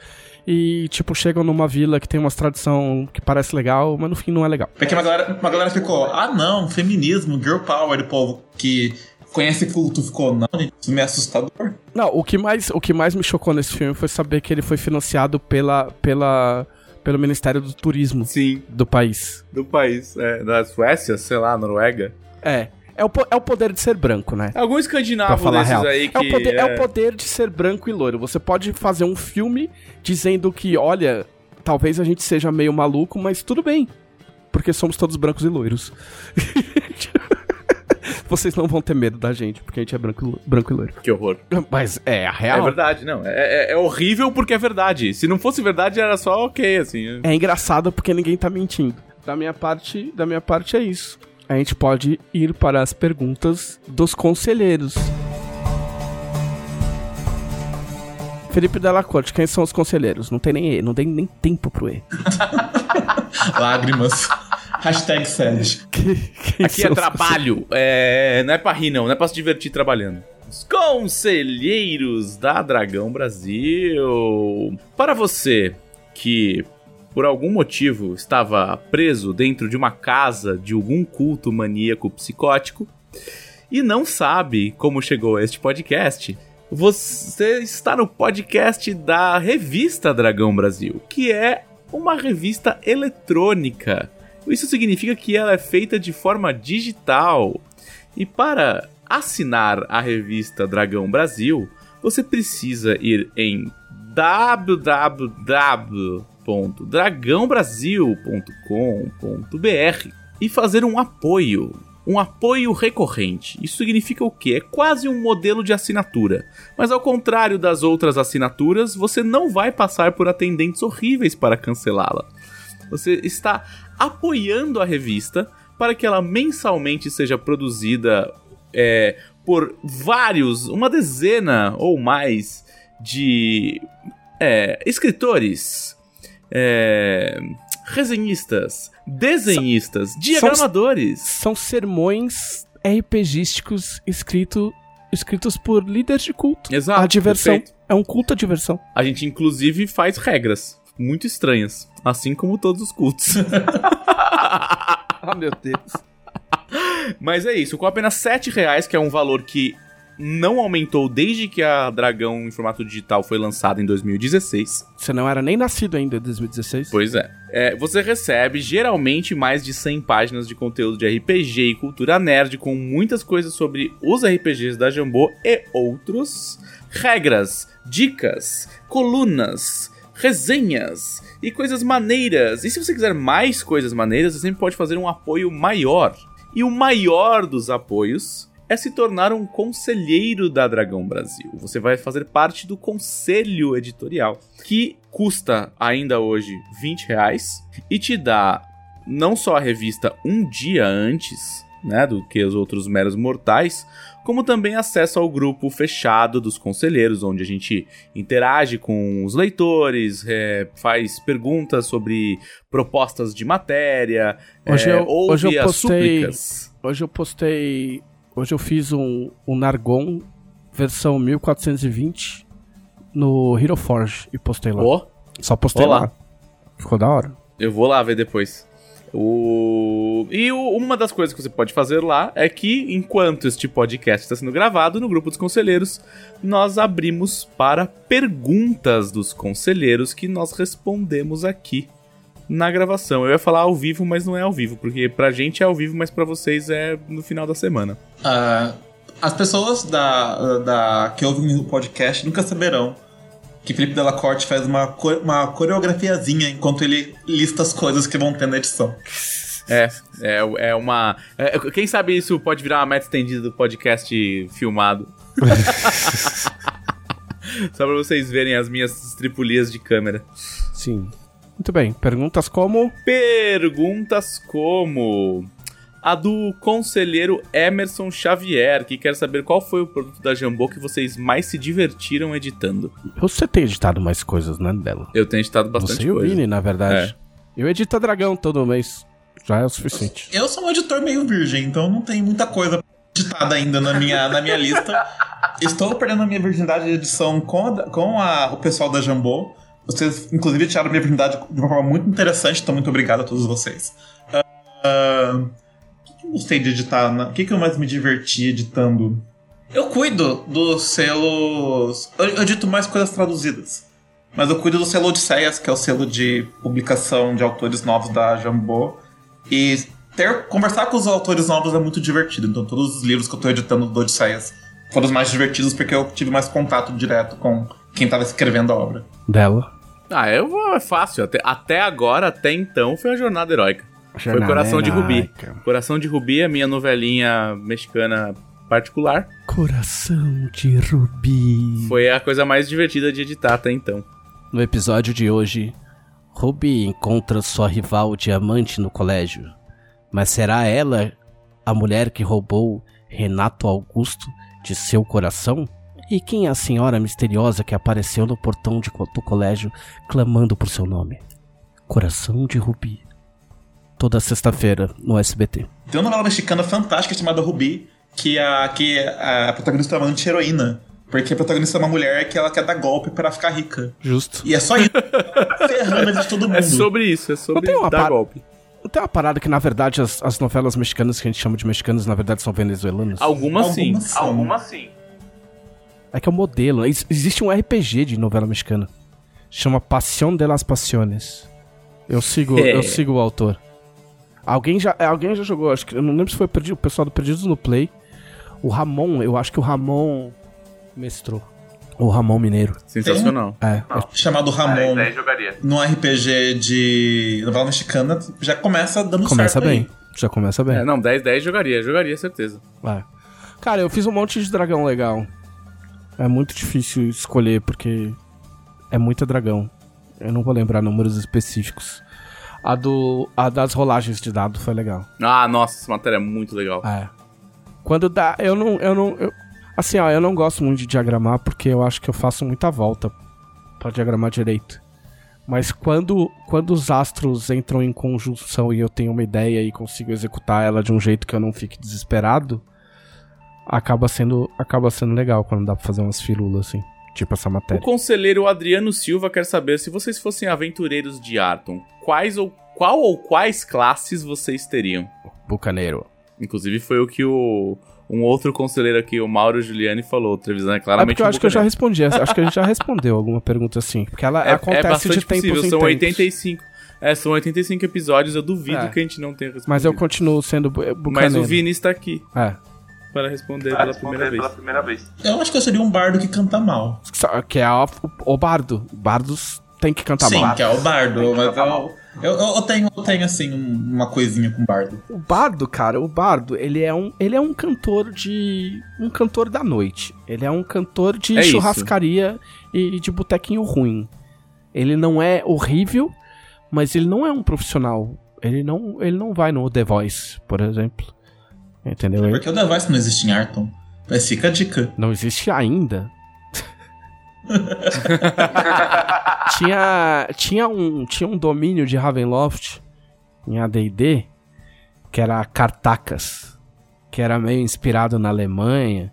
e, tipo, chegam numa vila que tem umas tradição que parece legal, mas no fim não é legal. Porque uma galera, uma galera ficou, ah não, feminismo, girl power, o povo que conhece culto ficou, não, isso me é assustador. Não, o que mais, o que mais me chocou nesse filme foi saber que ele foi financiado pela, pela, pelo Ministério do Turismo Sim, do país. do país. É, da Suécia, sei lá, Noruega. É. É o, é o poder de ser branco, né? Algum Pra escandinavo falar desses real. aí que. É o, poder, é o poder de ser branco e loiro. Você pode fazer um filme dizendo que, olha, talvez a gente seja meio maluco, mas tudo bem. Porque somos todos brancos e loiros. Vocês não vão ter medo da gente, porque a gente é branco, e branco e loiro. Que horror. Mas é a É real. verdade, não. É, é- é horrível porque é verdade. Se não fosse verdade, era só ok, assim. É engraçado porque ninguém tá mentindo. Da minha parte, da minha parte é isso. A gente pode ir para as perguntas dos conselheiros. Felipe Della Corte, quem são os conselheiros? Não tem nem E, não tem nem tempo pro E. Lágrimas. Hashtag sad. Que- Aqui é trabalho. É, não é pra rir, não. Não é pra se divertir trabalhando. Os conselheiros da Dragão Brasil. Para você que, por algum motivo, estava preso dentro de uma casa de algum culto maníaco psicótico e não sabe como chegou a este podcast, você está no podcast da revista Dragão Brasil, que é uma revista eletrônica. Isso significa que ela é feita de forma digital. E para assinar a revista Dragão Brasil, você precisa ir em www.dragãobrasil.com.br e fazer um apoio. Um apoio recorrente. Isso significa o quê? É quase um modelo de assinatura. Mas ao contrário das outras assinaturas, você não vai passar por atendentes horríveis para cancelá-la. Você está apoiando a revista para que ela mensalmente seja produzida é, por vários, uma dezena ou mais de é, escritores, é, resenhistas, desenhistas, diagramadores. São sermões RPGísticos escrito, escritos por líderes de culto. Exato. A diversão. perfeito. É um culto à diversão. A gente inclusive faz regras muito estranhas, assim como todos os cultos. Ah, meu Deus. Mas é isso, com apenas 7 reais, que é um valor que não aumentou desde que a Dragão em formato digital foi lançada em 2016. Você não era nem nascido ainda em 2016? Pois é. É, Você recebe geralmente mais de 100 páginas de conteúdo de RPG e cultura nerd, com muitas coisas sobre os RPGs da Jambô e outros, regras, dicas, colunas, resenhas e coisas maneiras. E se você quiser mais coisas maneiras, você sempre pode fazer um apoio maior. E o maior dos apoios é se tornar um conselheiro da Dragão Brasil. Você vai fazer parte do conselho editorial, que custa ainda hoje 20 reais e te dá não só a revista um dia antes, né, do que os outros meros mortais, como também acesso ao grupo fechado dos conselheiros, onde a gente interage com os leitores, é, faz perguntas sobre propostas de matéria, Hoje é, eu- ouve hoje eu as postei- súplicas. Hoje eu postei. Hoje eu fiz um, um Nargon versão 1420 no Hero Forge e postei lá. Ó, Só postei Olá. lá. Ficou da hora. Eu vou lá ver depois. O... E o- uma das coisas que você pode fazer lá é que, enquanto este podcast está sendo gravado no grupo dos conselheiros, nós abrimos para perguntas dos conselheiros que nós respondemos aqui na gravação. Eu ia falar ao vivo, mas não é ao vivo, porque pra gente é ao vivo, mas pra vocês é no final da semana. Ah, as pessoas da, da, que ouvem o podcast nunca saberão que Felipe Della Corte faz uma, uma coreografiazinha enquanto ele lista as coisas que vão ter na edição. É, é, é uma. é, quem sabe isso pode virar uma meta estendida do podcast filmado. Só pra vocês verem as minhas tripulias de câmera. Sim. Muito bem. Perguntas como. Perguntas como. A do conselheiro Emerson Xavier, que quer saber qual foi o produto da Jambô que vocês mais se divertiram editando. Você tem editado mais coisas, né, Belo? Eu tenho editado bastante Você e o coisa. Vini, na verdade. Eu edito a Dragão todo mês. Já é o suficiente. Eu sou um editor meio virgem, então não tem muita coisa editada ainda na minha, na minha lista. Estou perdendo a minha virgindade de edição com, a- com a- o pessoal da Jambô. Vocês, inclusive, tiraram a minha virgindade de uma forma muito interessante, então muito obrigado a todos vocês. Ah, O que, que eu gostei de editar? O que, que eu mais me diverti editando? Eu cuido dos selos. Eu, eu edito mais coisas traduzidas. Mas eu cuido do selo Odisseias, que é o selo de publicação de autores novos da Jambô. E ter, conversar com os autores novos é muito divertido. Então, todos os livros que eu tô editando do Odisseias foram os mais divertidos porque eu tive mais contato direto com quem tava escrevendo a obra. Dela. Ah, eu vou, é fácil. Até, até agora, até então, foi a jornada heróica. Foi Coração de Rubi. Coração de Rubi é minha novelinha mexicana particular. Coração de Rubi. Foi a coisa mais divertida de editar até então. No episódio de hoje, Ruby encontra sua rival diamante no colégio. Mas será ela a mulher que roubou Renato Augusto de seu coração? E quem é a senhora misteriosa que apareceu no portão de co- do colégio clamando por seu nome? Coração de Rubi. Toda sexta-feira no SBT. Tem uma novela mexicana fantástica chamada Rubi, que a, que a protagonista é uma anti-heroína. Porque a protagonista é uma mulher que ela quer dar golpe pra ficar rica. Justo. E é só isso. ferrando a vida de todo mundo. É sobre isso, é sobre dar par- golpe. Tem uma parada que, na verdade, as, as novelas mexicanas que a gente chama de mexicanas, na verdade, são venezuelanas. Algumas sim. Algumas são. sim. É que é o modelo. Ex- Existe um RPG de novela mexicana. Chama Pasión de las Pasiones. Eu sigo, É. eu sigo o autor. Alguém já, alguém já jogou, acho que eu não lembro se foi perdido, o pessoal do Perdidos no Play. O Ramon, eu acho que o Ramon mestrou. O Ramon Mineiro. Sensacional. É. Chamado Ramon. jogaria. No RPG de novela mexicana, já começa dando Começa certo aí. bem. Já começa bem. É, não, 10, 10 jogaria, jogaria, certeza. É. Cara, eu fiz um monte de dragão legal. É muito difícil escolher porque é muito dragão. Eu não vou lembrar números específicos. A do a das rolagens de dado foi legal. Ah, nossa, essa matéria é muito legal. É. Quando dá, eu não eu não eu- assim, ó, eu não gosto muito de diagramar porque eu acho que eu faço muita volta pra diagramar direito. Mas quando quando os astros entram em conjunção e eu tenho uma ideia e consigo executar ela de um jeito que eu não fique desesperado, acaba sendo acaba sendo legal quando dá pra fazer umas firulas assim, tipo essa O matéria. conselheiro Adriano Silva quer saber se vocês fossem aventureiros de Arton, quais ou qual ou quais classes vocês teriam? Bucaneiro. Inclusive foi o que o um outro conselheiro aqui, o Mauro Giuliani, falou. Trevisan é É claramente porque eu um acho que eu já respondi, acho que a gente já respondeu alguma pergunta assim, porque ela É, é acontece bastante de tempos possível, em são tempos. 85. É, são 85 episódios, eu duvido É. que a gente não tenha respondido. Mas eu continuo sendo bu- bucaneiro. Mas o Vini está aqui É. para responder pela primeira vez. Eu acho que eu seria um bardo que canta mal. Que é o, o bardo. Bardos tem que cantar Sim, mal. que é o bardo. Mas eu, eu, eu, eu tenho, eu tenho, assim, um- uma coisinha com bardo. O bardo, cara, o bardo, ele é um, ele é um cantor de. um cantor da noite. Ele é um cantor de É isso. churrascaria e de botequinho ruim. Ele não é horrível, mas ele não é um profissional. Ele não, ele não vai no The Voice, por exemplo. Entendeu? Ele Porque o The Voice não existe em Arton. Mas fica a dica. não existe ainda. tinha, tinha, um, tinha um domínio de Ravenloft em AD&D que era Cartacas, que era meio inspirado na Alemanha.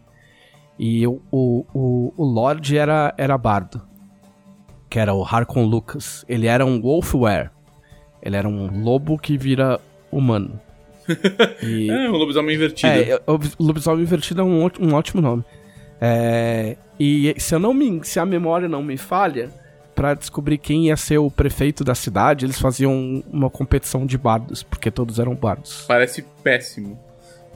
E o, o, o, o Lorde era, era bardo, que era o Harkon Lucas. Ele era um Wolfware. Ele era um lobo que vira humano. E, É, um lobisomem invertido. é, o lobisomem invertido é um, ó- um ótimo nome. É, e se eu não me, se a memória não me falha, pra descobrir quem ia ser o prefeito da cidade, eles faziam uma competição de bardos, porque todos eram bardos. Parece péssimo.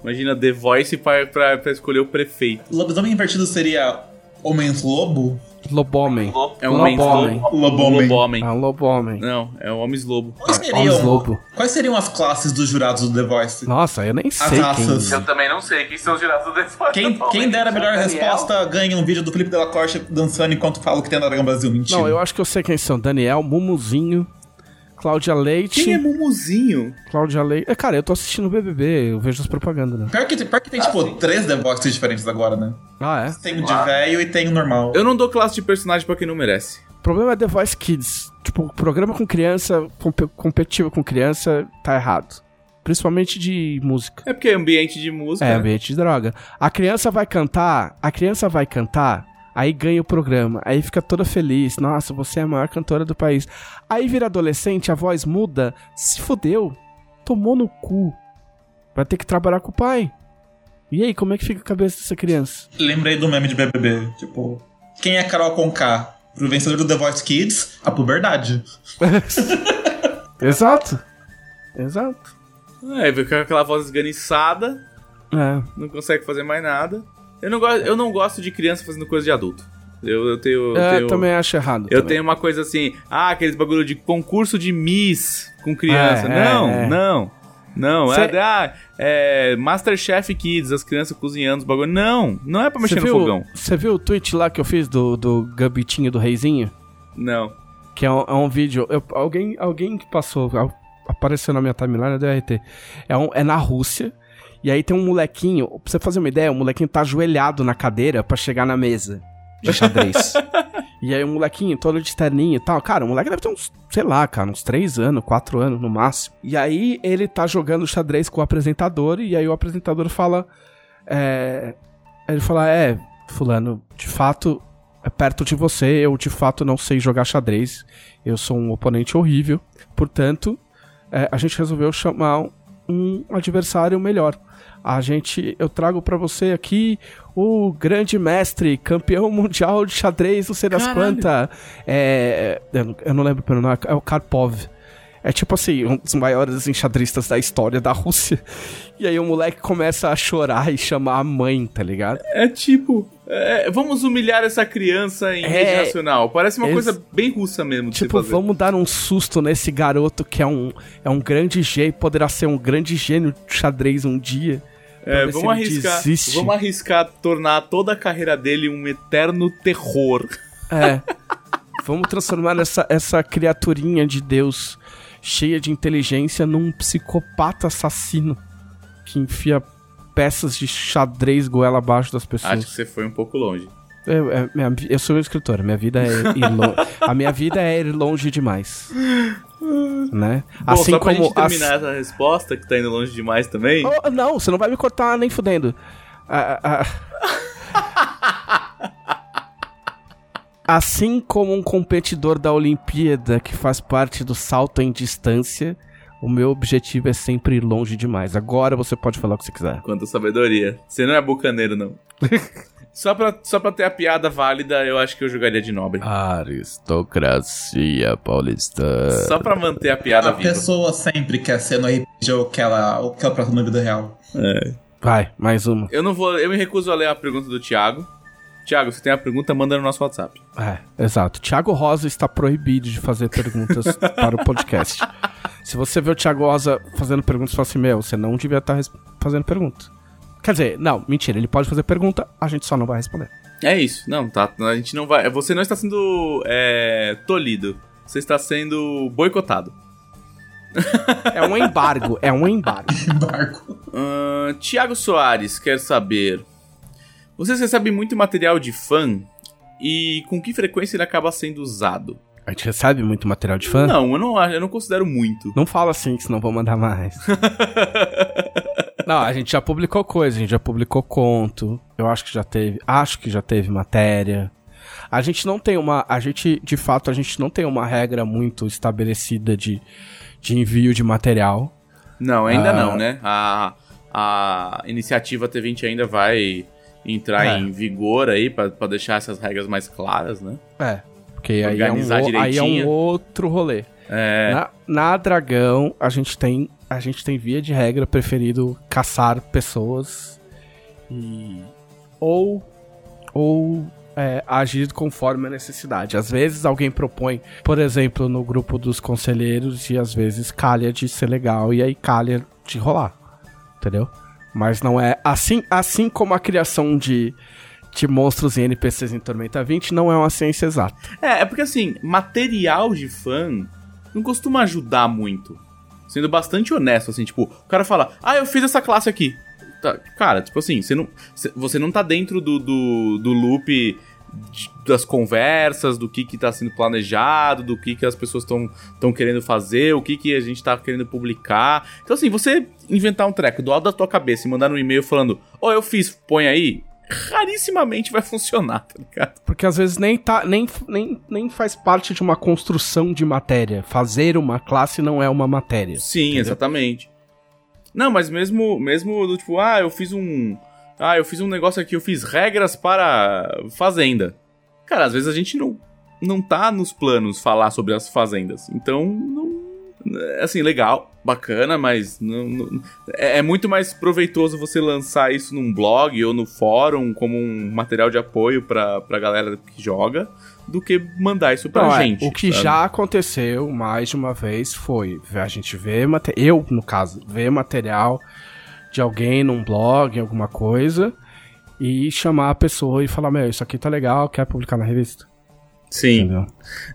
Imagina The Voice pra, pra, pra escolher o prefeito. Lobisomem invertido seria Homens-Lobo? Lobomem. É um Lobomem. Lobomem. Lobomem. É um lobomem. Não, é um homens-lobo. Quais Homens seriam, Lobo. quais seriam as classes dos jurados do The Voice? Nossa, eu nem sei raças. quem. também não sei quem são os jurados do The Voice. Quem, quem der a melhor resposta ganha um vídeo do Felipe Della Corte dançando enquanto fala o que tem na Dragão Brasil. Mentira. Não, eu acho que eu sei quem são. Daniel, Mumuzinho, Cláudia Leite. Quem é Mumuzinho? Cláudia Leite. É, cara, eu tô assistindo o BBB, eu vejo as propagandas, né? Pior que, pior que tem, tipo, três The Voices diferentes agora, né? Ah, é? Tem o de velho e tem o normal. Eu não dou classe de personagem pra quem não merece. O problema é The Voice Kids. Tipo, programa com criança, comp competitivo com criança, tá errado. Principalmente de música. É porque é ambiente de música. É, né? ambiente de droga. A criança vai cantar, a criança vai cantar, aí ganha o programa, aí fica toda feliz. Nossa, você é a maior cantora do país. Aí vira adolescente, a voz muda, se fodeu. Tomou no cu. Vai ter que trabalhar com o pai. E aí, como é que fica a cabeça dessa criança? Lembrei do meme de BBB. Tipo, quem é Carol Conká? Pro vencedor do The Voice Kids, a puberdade. Exato. Exato. É, vem com aquela voz esganiçada, É. não consegue fazer mais nada. Eu não, gosto, eu não gosto de criança fazendo coisa de adulto. Eu, eu tenho. Eu, É, tenho, também acho errado. eu também. tenho uma coisa assim, ah, aqueles bagulho de concurso de Miss com criança. É, não, é, é. não. Não, Cê- é, ah, é Masterchef Kids, as crianças cozinhando os bagulho. Não, não é pra mexer Você no viu, fogão. você viu o tweet lá que eu fiz do, do Gabitinho do Reizinho? Não. Que é um, é um vídeo. eu- alguém, alguém que passou. Apareceu na minha timeline do RT. É, um, é na Rússia. E aí tem um molequinho. Pra você fazer uma ideia, o molequinho tá ajoelhado na cadeira pra chegar na mesa de xadrez. e aí o molequinho todo de terninho e tal. Cara, o moleque deve ter uns, sei lá, cara, uns 3 anos, 4 anos no máximo. E aí ele tá jogando xadrez com o apresentador. E aí o apresentador fala. É, ele fala: É, Fulano, de fato, é perto de você, eu de fato não sei jogar xadrez, eu sou um oponente horrível, portanto, é, a gente resolveu chamar um adversário melhor. A gente, eu trago pra você aqui o grande mestre, campeão mundial de xadrez, não sei das quantas. É, eu, não- lembro pelo nome, é o Karpov. É tipo assim, um dos maiores enxadristas da história da Rússia. E aí o moleque começa a chorar e chamar a mãe, tá ligado? É tipo, é, vamos humilhar essa criança em É, rede nacional. Parece uma coisa bem russa mesmo Tipo, vamos dar um susto nesse garoto que é um, é um grande G e poderá ser um grande gênio de xadrez um dia. É, vamos arriscar, vamos arriscar tornar toda a carreira dele um eterno terror. É. Vamos transformar essa, essa criaturinha de Deus cheia de inteligência num psicopata assassino que enfia peças de xadrez goela abaixo das pessoas. Acho que você foi um pouco longe. Eu, é, minha vi- eu sou um escritor, minha vida é ir a minha vida é ir longe demais. Né? Bom, assim só pra como gente terminar essa resposta, que tá indo longe demais também. Oh, não, você não vai me cortar nem fudendo. Ah, ah, ah. Assim como um competidor da Olimpíada que faz parte do salto em distância, o meu objetivo é sempre ir longe demais. Agora você pode falar o que você quiser. Quanta sabedoria. Você não é bucaneiro, não. só, pra, só pra ter a piada válida, eu acho que eu jogaria de nobre. Aristocracia paulista. Só pra manter a piada A viva. pessoa sempre quer ser no RPG o que ela, o que ela prata na vida real. Vai, mais uma. Eu não vou. Eu me recuso a ler a pergunta do Thiago. Thiago, você tem a pergunta, manda no nosso WhatsApp. É, exato. Tiago Rosa está proibido de fazer perguntas para o podcast. Se você vê o Tiago Rosa fazendo perguntas, fala assim, meu, você não devia estar res- fazendo pergunta. Quer dizer, não, mentira, ele pode fazer pergunta, a gente só não vai responder. É isso. Não, tá. A gente não vai. Você não está sendo é, tolhido. Você está sendo boicotado. É um embargo, é um embargo. Barco. Ahn, Tiago Soares quer saber: Vocês recebem muito material de fã e com que frequência ele acaba sendo usado? A gente recebe muito material de fã? Não, eu não, acho- eu não considero muito. Não fala assim, que senão vou mandar mais. não, a gente já publicou coisa, a gente já publicou conto. Eu acho que já teve. Acho que já teve matéria. A gente não tem uma. A gente, de fato, a gente não tem uma regra muito estabelecida de, de envio de material. Não, ainda Ah. não, né? A, a iniciativa T20 ainda vai entrar É. em vigor aí pra pra deixar essas regras mais claras, né? É. Porque aí é, um, aí é um outro rolê. É. Na, na Dragão, a gente tem. A gente tem via de regra preferido caçar pessoas e. Ou. Ou é, agir conforme a necessidade. Às vezes alguém propõe, por exemplo, no grupo dos conselheiros, e às vezes calha de ser legal, e aí calha de rolar. Entendeu? Mas não é. Assim, assim como a criação de, de monstros e NPCs em Tormenta 20 não é uma ciência exata. É, é porque assim, material de fã não costuma ajudar muito. Sendo bastante honesto, assim, tipo, o cara fala, ah, eu fiz essa classe aqui. Tá, cara, tipo assim, você não, cê- você não tá dentro do, do, do loop das conversas, do que que tá sendo planejado, do que que as pessoas estão querendo fazer, o que que a gente tá querendo publicar. Então assim, você inventar um treco do alto da tua cabeça e mandar um e-mail falando, ó, eu fiz, põe aí, rarissimamente vai funcionar, tá ligado? Porque às vezes nem, tá, nem, nem, nem faz parte de uma construção de matéria. Fazer uma classe não é uma matéria. Sim, Entendeu? exatamente. Não, mas mesmo, mesmo do tipo, ah, eu fiz um. Ah, eu fiz um negócio aqui, eu fiz regras para fazenda. Cara, às vezes a gente não, não tá nos planos falar sobre as fazendas. Então, não. Assim, legal, bacana, mas não, não- é, é muito mais proveitoso você lançar isso num blog ou no fórum como um material de apoio pra, pra galera que joga do que mandar isso pra Não, é, gente. o que sabe? já aconteceu mais de uma vez foi a gente ver eu no caso ver material de alguém num blog alguma coisa e chamar a pessoa e falar meu isso aqui tá legal quer publicar na revista Sim. entendeu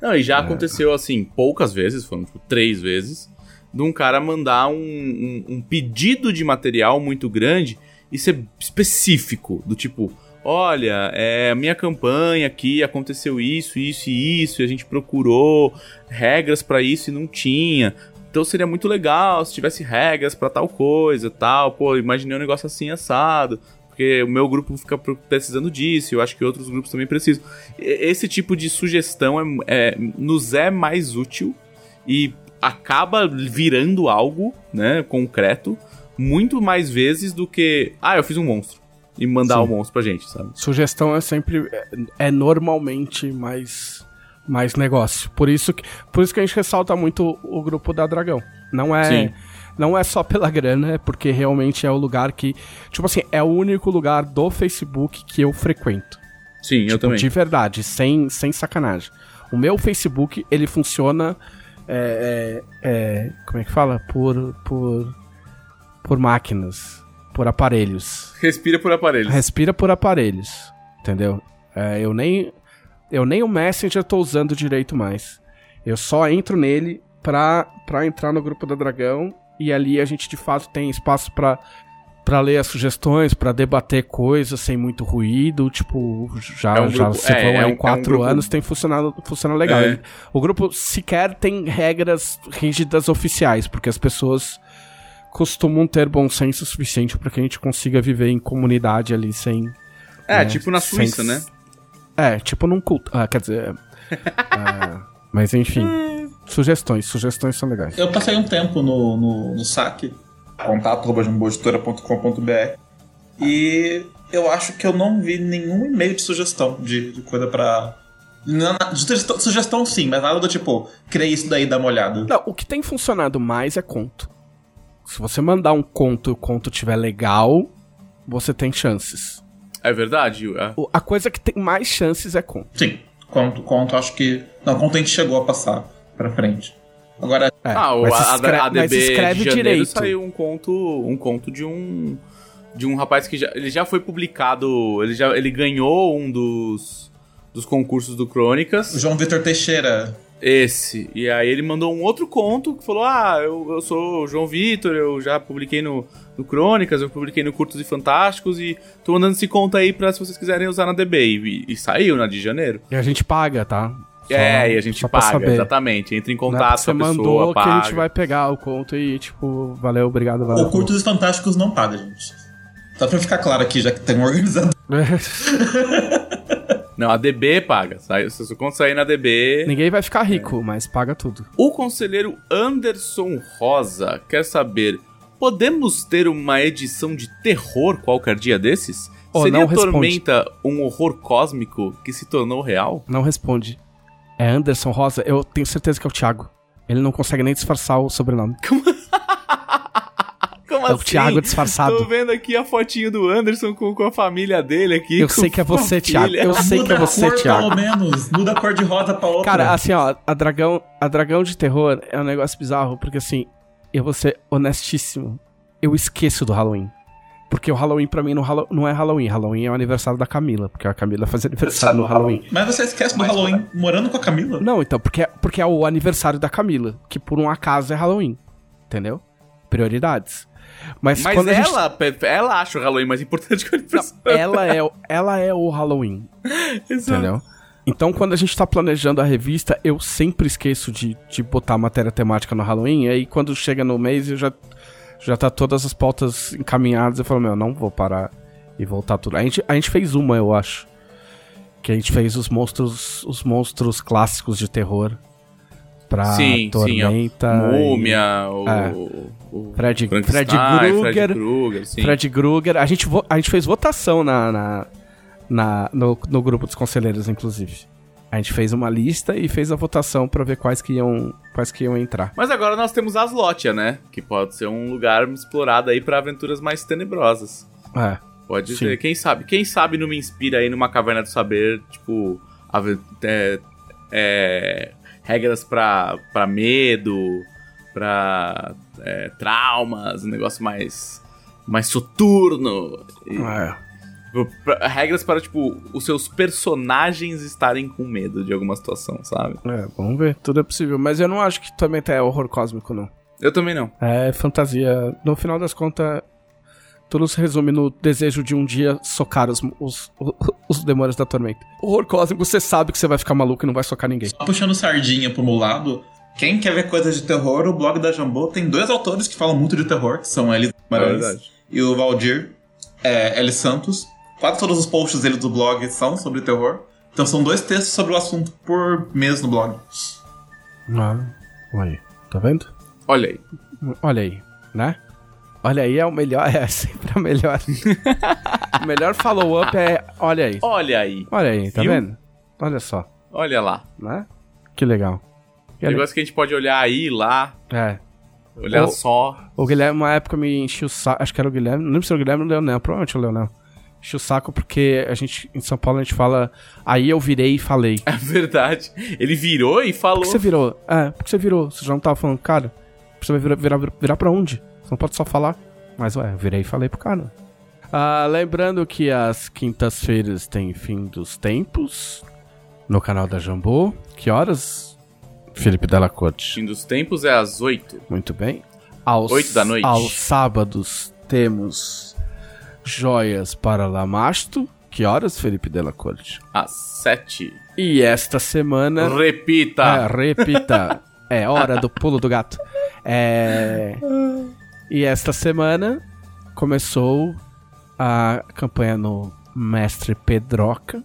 Não, e já aconteceu assim, poucas vezes, foram tipo três vezes, de um cara mandar um, um- um pedido de material muito grande e ser específico, do tipo, olha, é, a minha campanha aqui aconteceu isso, isso e isso, e a gente procurou regras pra isso e não tinha. Então seria muito legal se tivesse regras pra tal coisa, tal. Pô, imaginei um negócio assim assado porque o meu grupo fica precisando disso, eu acho que outros grupos também precisam. Esse tipo de sugestão é, é- nos é mais útil e acaba virando algo, né, concreto, muito mais vezes do que, ah, eu fiz um monstro e mandar o monstro pra gente, sabe? sugestão é sempre é, é normalmente mais mais negócio. Por isso que, por isso que a gente ressalta muito o grupo da Dragão. Não é, Sim. Não é só pela grana, é porque realmente é o lugar que, tipo assim, é o único lugar do Facebook que eu frequento. Sim, eu Tipo, também. De verdade, sem, sem sacanagem. O meu Facebook, ele funciona. é, é, é, como é que fala? Por. Por. Por máquinas. Por aparelhos. Respira por aparelhos. Respira por aparelhos. Entendeu? É, eu nem. Eu nem o Messenger tô usando direito mais. Eu só entro nele pra, pra entrar no grupo da Dragão. E ali a gente de fato tem espaço pra, pra ler as sugestões, pra debater coisas sem muito ruído. Tipo, já, É um já grupo- se é, é aí um- é um quatro grupo- anos, tem funcionado, funcionado legal. É. O grupo sequer tem regras rígidas oficiais, porque as pessoas costumam ter bom senso suficiente pra que a gente consiga viver em comunidade ali sem. É, né, tipo na sem- Suíça, né? É, tipo num culto. Ah, quer dizer. ah, mas enfim. Sugestões, sugestões são legais. Eu passei um tempo no, no, no saque, contato.jamboeditora.com.br, e eu acho que eu não vi nenhum e-mail de sugestão de, de coisa pra. Não, sugestão, sugestão sim, mas nada do tipo, criei isso daí, dá uma olhada. Não, o que tem funcionado mais é conto. Se você mandar um conto e o conto tiver legal, você tem chances. É verdade. é. A coisa que tem mais chances é conto. Sim, conto, conto, acho que. Não, conto a gente chegou a passar pra frente. Agora, É, ah, o, mas a, escre- a, mas DB escreve de janeiro direito. saiu um conto, um conto de um de um rapaz que já, ele já foi publicado, ele já ele ganhou um dos dos concursos do Crônicas. o João Vitor Teixeira. Esse. E aí ele mandou um outro conto que falou: Ah, eu, eu sou o João Vitor, eu já publiquei no, no Crônicas, eu publiquei no Curtos e Fantásticos e tô mandando esse conto aí pra se vocês quiserem usar na DB. E, e saiu na de janeiro. E a gente paga, tá? Só- é, e a gente paga, saber. exatamente. Entra em é contato você com a pessoa, mandou paga. que a gente vai pegar o conto e, tipo, valeu, obrigado, valeu. O Curtos e Fantásticos não paga, gente. Só pra ficar claro aqui, já que tem um organizador. Não, a DB paga. Sai, se o conto sair na DB. Ninguém vai ficar rico, mas paga tudo. O conselheiro Anderson Rosa quer saber: podemos ter uma edição de terror qualquer dia desses? Oh, Seria não responde. Tormenta um horror cósmico que se tornou real? Não responde. É Anderson Rosa? Eu tenho certeza que é o Thiago. Ele não consegue nem disfarçar o sobrenome. Como É o assim? Thiago disfarçado. Tô vendo aqui a fotinho do Anderson com, com a família dele aqui. Eu sei que é você, Thiago. Eu sei que Muda é você, cor, Thiago. pelo menos. Muda a cor de rosa pra outra. Cara, assim, ó, a dragão, a dragão de terror é um negócio bizarro, porque assim, eu vou ser honestíssimo. Eu esqueço do Halloween. Porque o Halloween pra mim não, não é Halloween. Halloween é o aniversário da Camila, porque a Camila faz aniversário no Halloween. Mas você esquece do Halloween morando com a Camila? Não, então, porque, é- porque é o aniversário da Camila, que por um acaso é Halloween. Entendeu? Prioridades. Mas, Mas quando a gente ela, ela acha o Halloween mais importante que o aniversário. ela é, o- ela é o Halloween, Exato. entendeu? Então, quando a gente tá planejando a revista, eu sempre esqueço de, de botar a matéria temática no Halloween. E aí, quando chega no mês, eu já, já tá todas as pautas encaminhadas. Eu falo, meu, não vou parar e voltar tudo. A gente, a gente fez uma, eu acho. Que a gente fez os monstros, os monstros clássicos de terror. Pra Sim, sim, ó. Tormenta. e- Múmia, o, É. o Fred- Fred Krueger, Fred Krueger, sim. Fred Krueger. A gente, a gente fez votação na, na, na- no, no grupo dos conselheiros, inclusive. A gente fez uma lista e fez a votação pra ver quais que iam, quais que iam entrar. Mas agora nós temos Aslotia, né? Que pode ser um lugar explorado aí pra aventuras mais tenebrosas. É. Pode Sim. ser, quem sabe? Quem sabe não me inspira aí numa caverna do saber, tipo, é, é, regras pra, pra medo, pra é, traumas, um negócio mais, mais soturno. E- É. pra- regras para, tipo, os seus personagens estarem com medo de alguma situação, sabe? É, vamos ver. Tudo é possível. Mas eu não acho que também é horror cósmico, não. Eu também não. É fantasia. No final das contas, tudo se resume no desejo de um dia socar os, os, os demônios da tormenta. Horror cósmico, você sabe que você vai ficar maluco e não vai socar ninguém. Só puxando sardinha pro meu lado, quem quer ver coisas de terror, o blog da Jambô tem dois autores que falam muito de terror, que são a Guimarães verdade. e o Valdir é, L. Santos. Quase todos os posts dele do blog são sobre terror. Então são dois textos sobre o assunto por mês no blog. Ah, olha aí. Tá vendo? Olha aí. Olha aí, né? Olha aí, é o melhor, é sempre a melhor. o melhor follow-up é. Olha aí. Olha aí. Olha aí, tá Viu? vendo? Olha só, Olha lá. né? Que legal. Que O negócio que a gente pode olhar aí, lá, É. olhar Ô, só. O Guilherme, uma época, me encheu o saco. Acho que era o Guilherme. Não lembro se era o Guilherme ou o Leonel. Provavelmente o Leonel. Encheu o saco porque a gente, em São Paulo, a gente fala. Aí eu virei e falei. É verdade. Ele virou e falou. Por que você virou? É, por que você virou? Você já não tava falando, cara? Você vai virar, virar, virar pra onde? Você não pode só falar. Mas, ué, eu virei e falei pro cara. Ah, lembrando que as quintas-feiras tem fim dos tempos no canal da Jambô. Que horas? Felipe Della Corte. Fim dos tempos é às 8. Muito bem. Aos, Oito da noite. Aos sábados temos joias para Lamasto. Que horas, Felipe Della Corte? Às 7. E esta semana. Repita! É, repita. É hora do pulo do gato. É... E esta semana começou a campanha no Mestre Pedroca.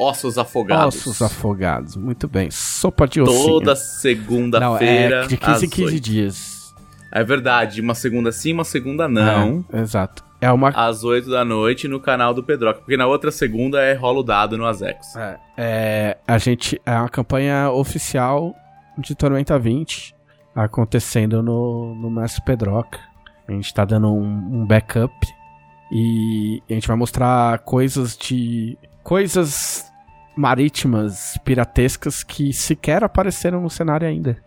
Ossos afogados. Ossos afogados. Muito bem. Sopa de ossinho. Toda segunda-feira. é de 15 em às 15 8. dias. É verdade. Uma segunda sim, uma segunda não. É, exato. É uma Às 8 da noite no canal do Pedroca. Porque na outra segunda é rolo dado no Azex. É, é, a gente é uma campanha oficial de Tormenta 20 acontecendo no, no Mestre Pedroca. A gente tá dando um, um backup e a gente vai mostrar coisas de. coisas marítimas, piratescas que sequer apareceram no cenário ainda.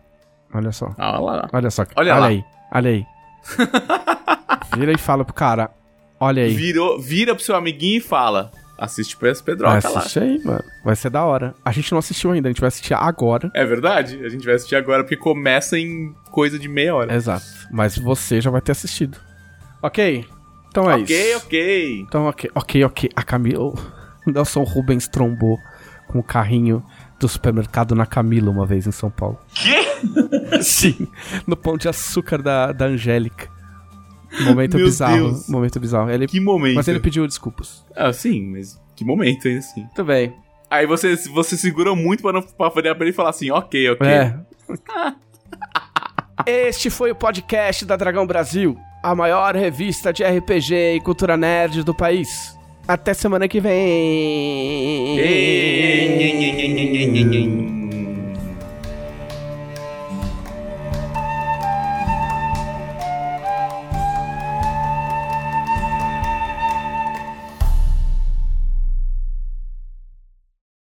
Olha só. Ah, olha lá. Olha só. Olha lá. aí. Olha aí. Vira e fala pro cara. Olha aí. Virou, vira pro seu amiguinho e fala: assiste pro Pedroca lá. Assiste aí, mano. Vai ser da hora. A gente não assistiu ainda, a gente vai assistir agora. É verdade? A gente vai assistir agora porque começa em coisa de meia hora. Exato. Mas você já vai ter assistido. Ok? Então é ok, isso. ok. Então, ok, ok, ok. A Camila. O Nelson Rubens trombou com o carrinho do supermercado na Camila uma vez em São Paulo. Quê? Sim. No pão de açúcar da, da Angélica. Momento Meu bizarro. Deus. Momento bizarro. Ele, Que momento. mas ele pediu desculpas. Ah, sim, mas que momento ainda assim. Muito bem. Aí você, você segura muito pra não pra poder pra ele falar assim, ok, ok. É. este foi o podcast da Dragão Brasil, a maior revista de RPG e cultura nerd do país. Até semana que vem. Ei,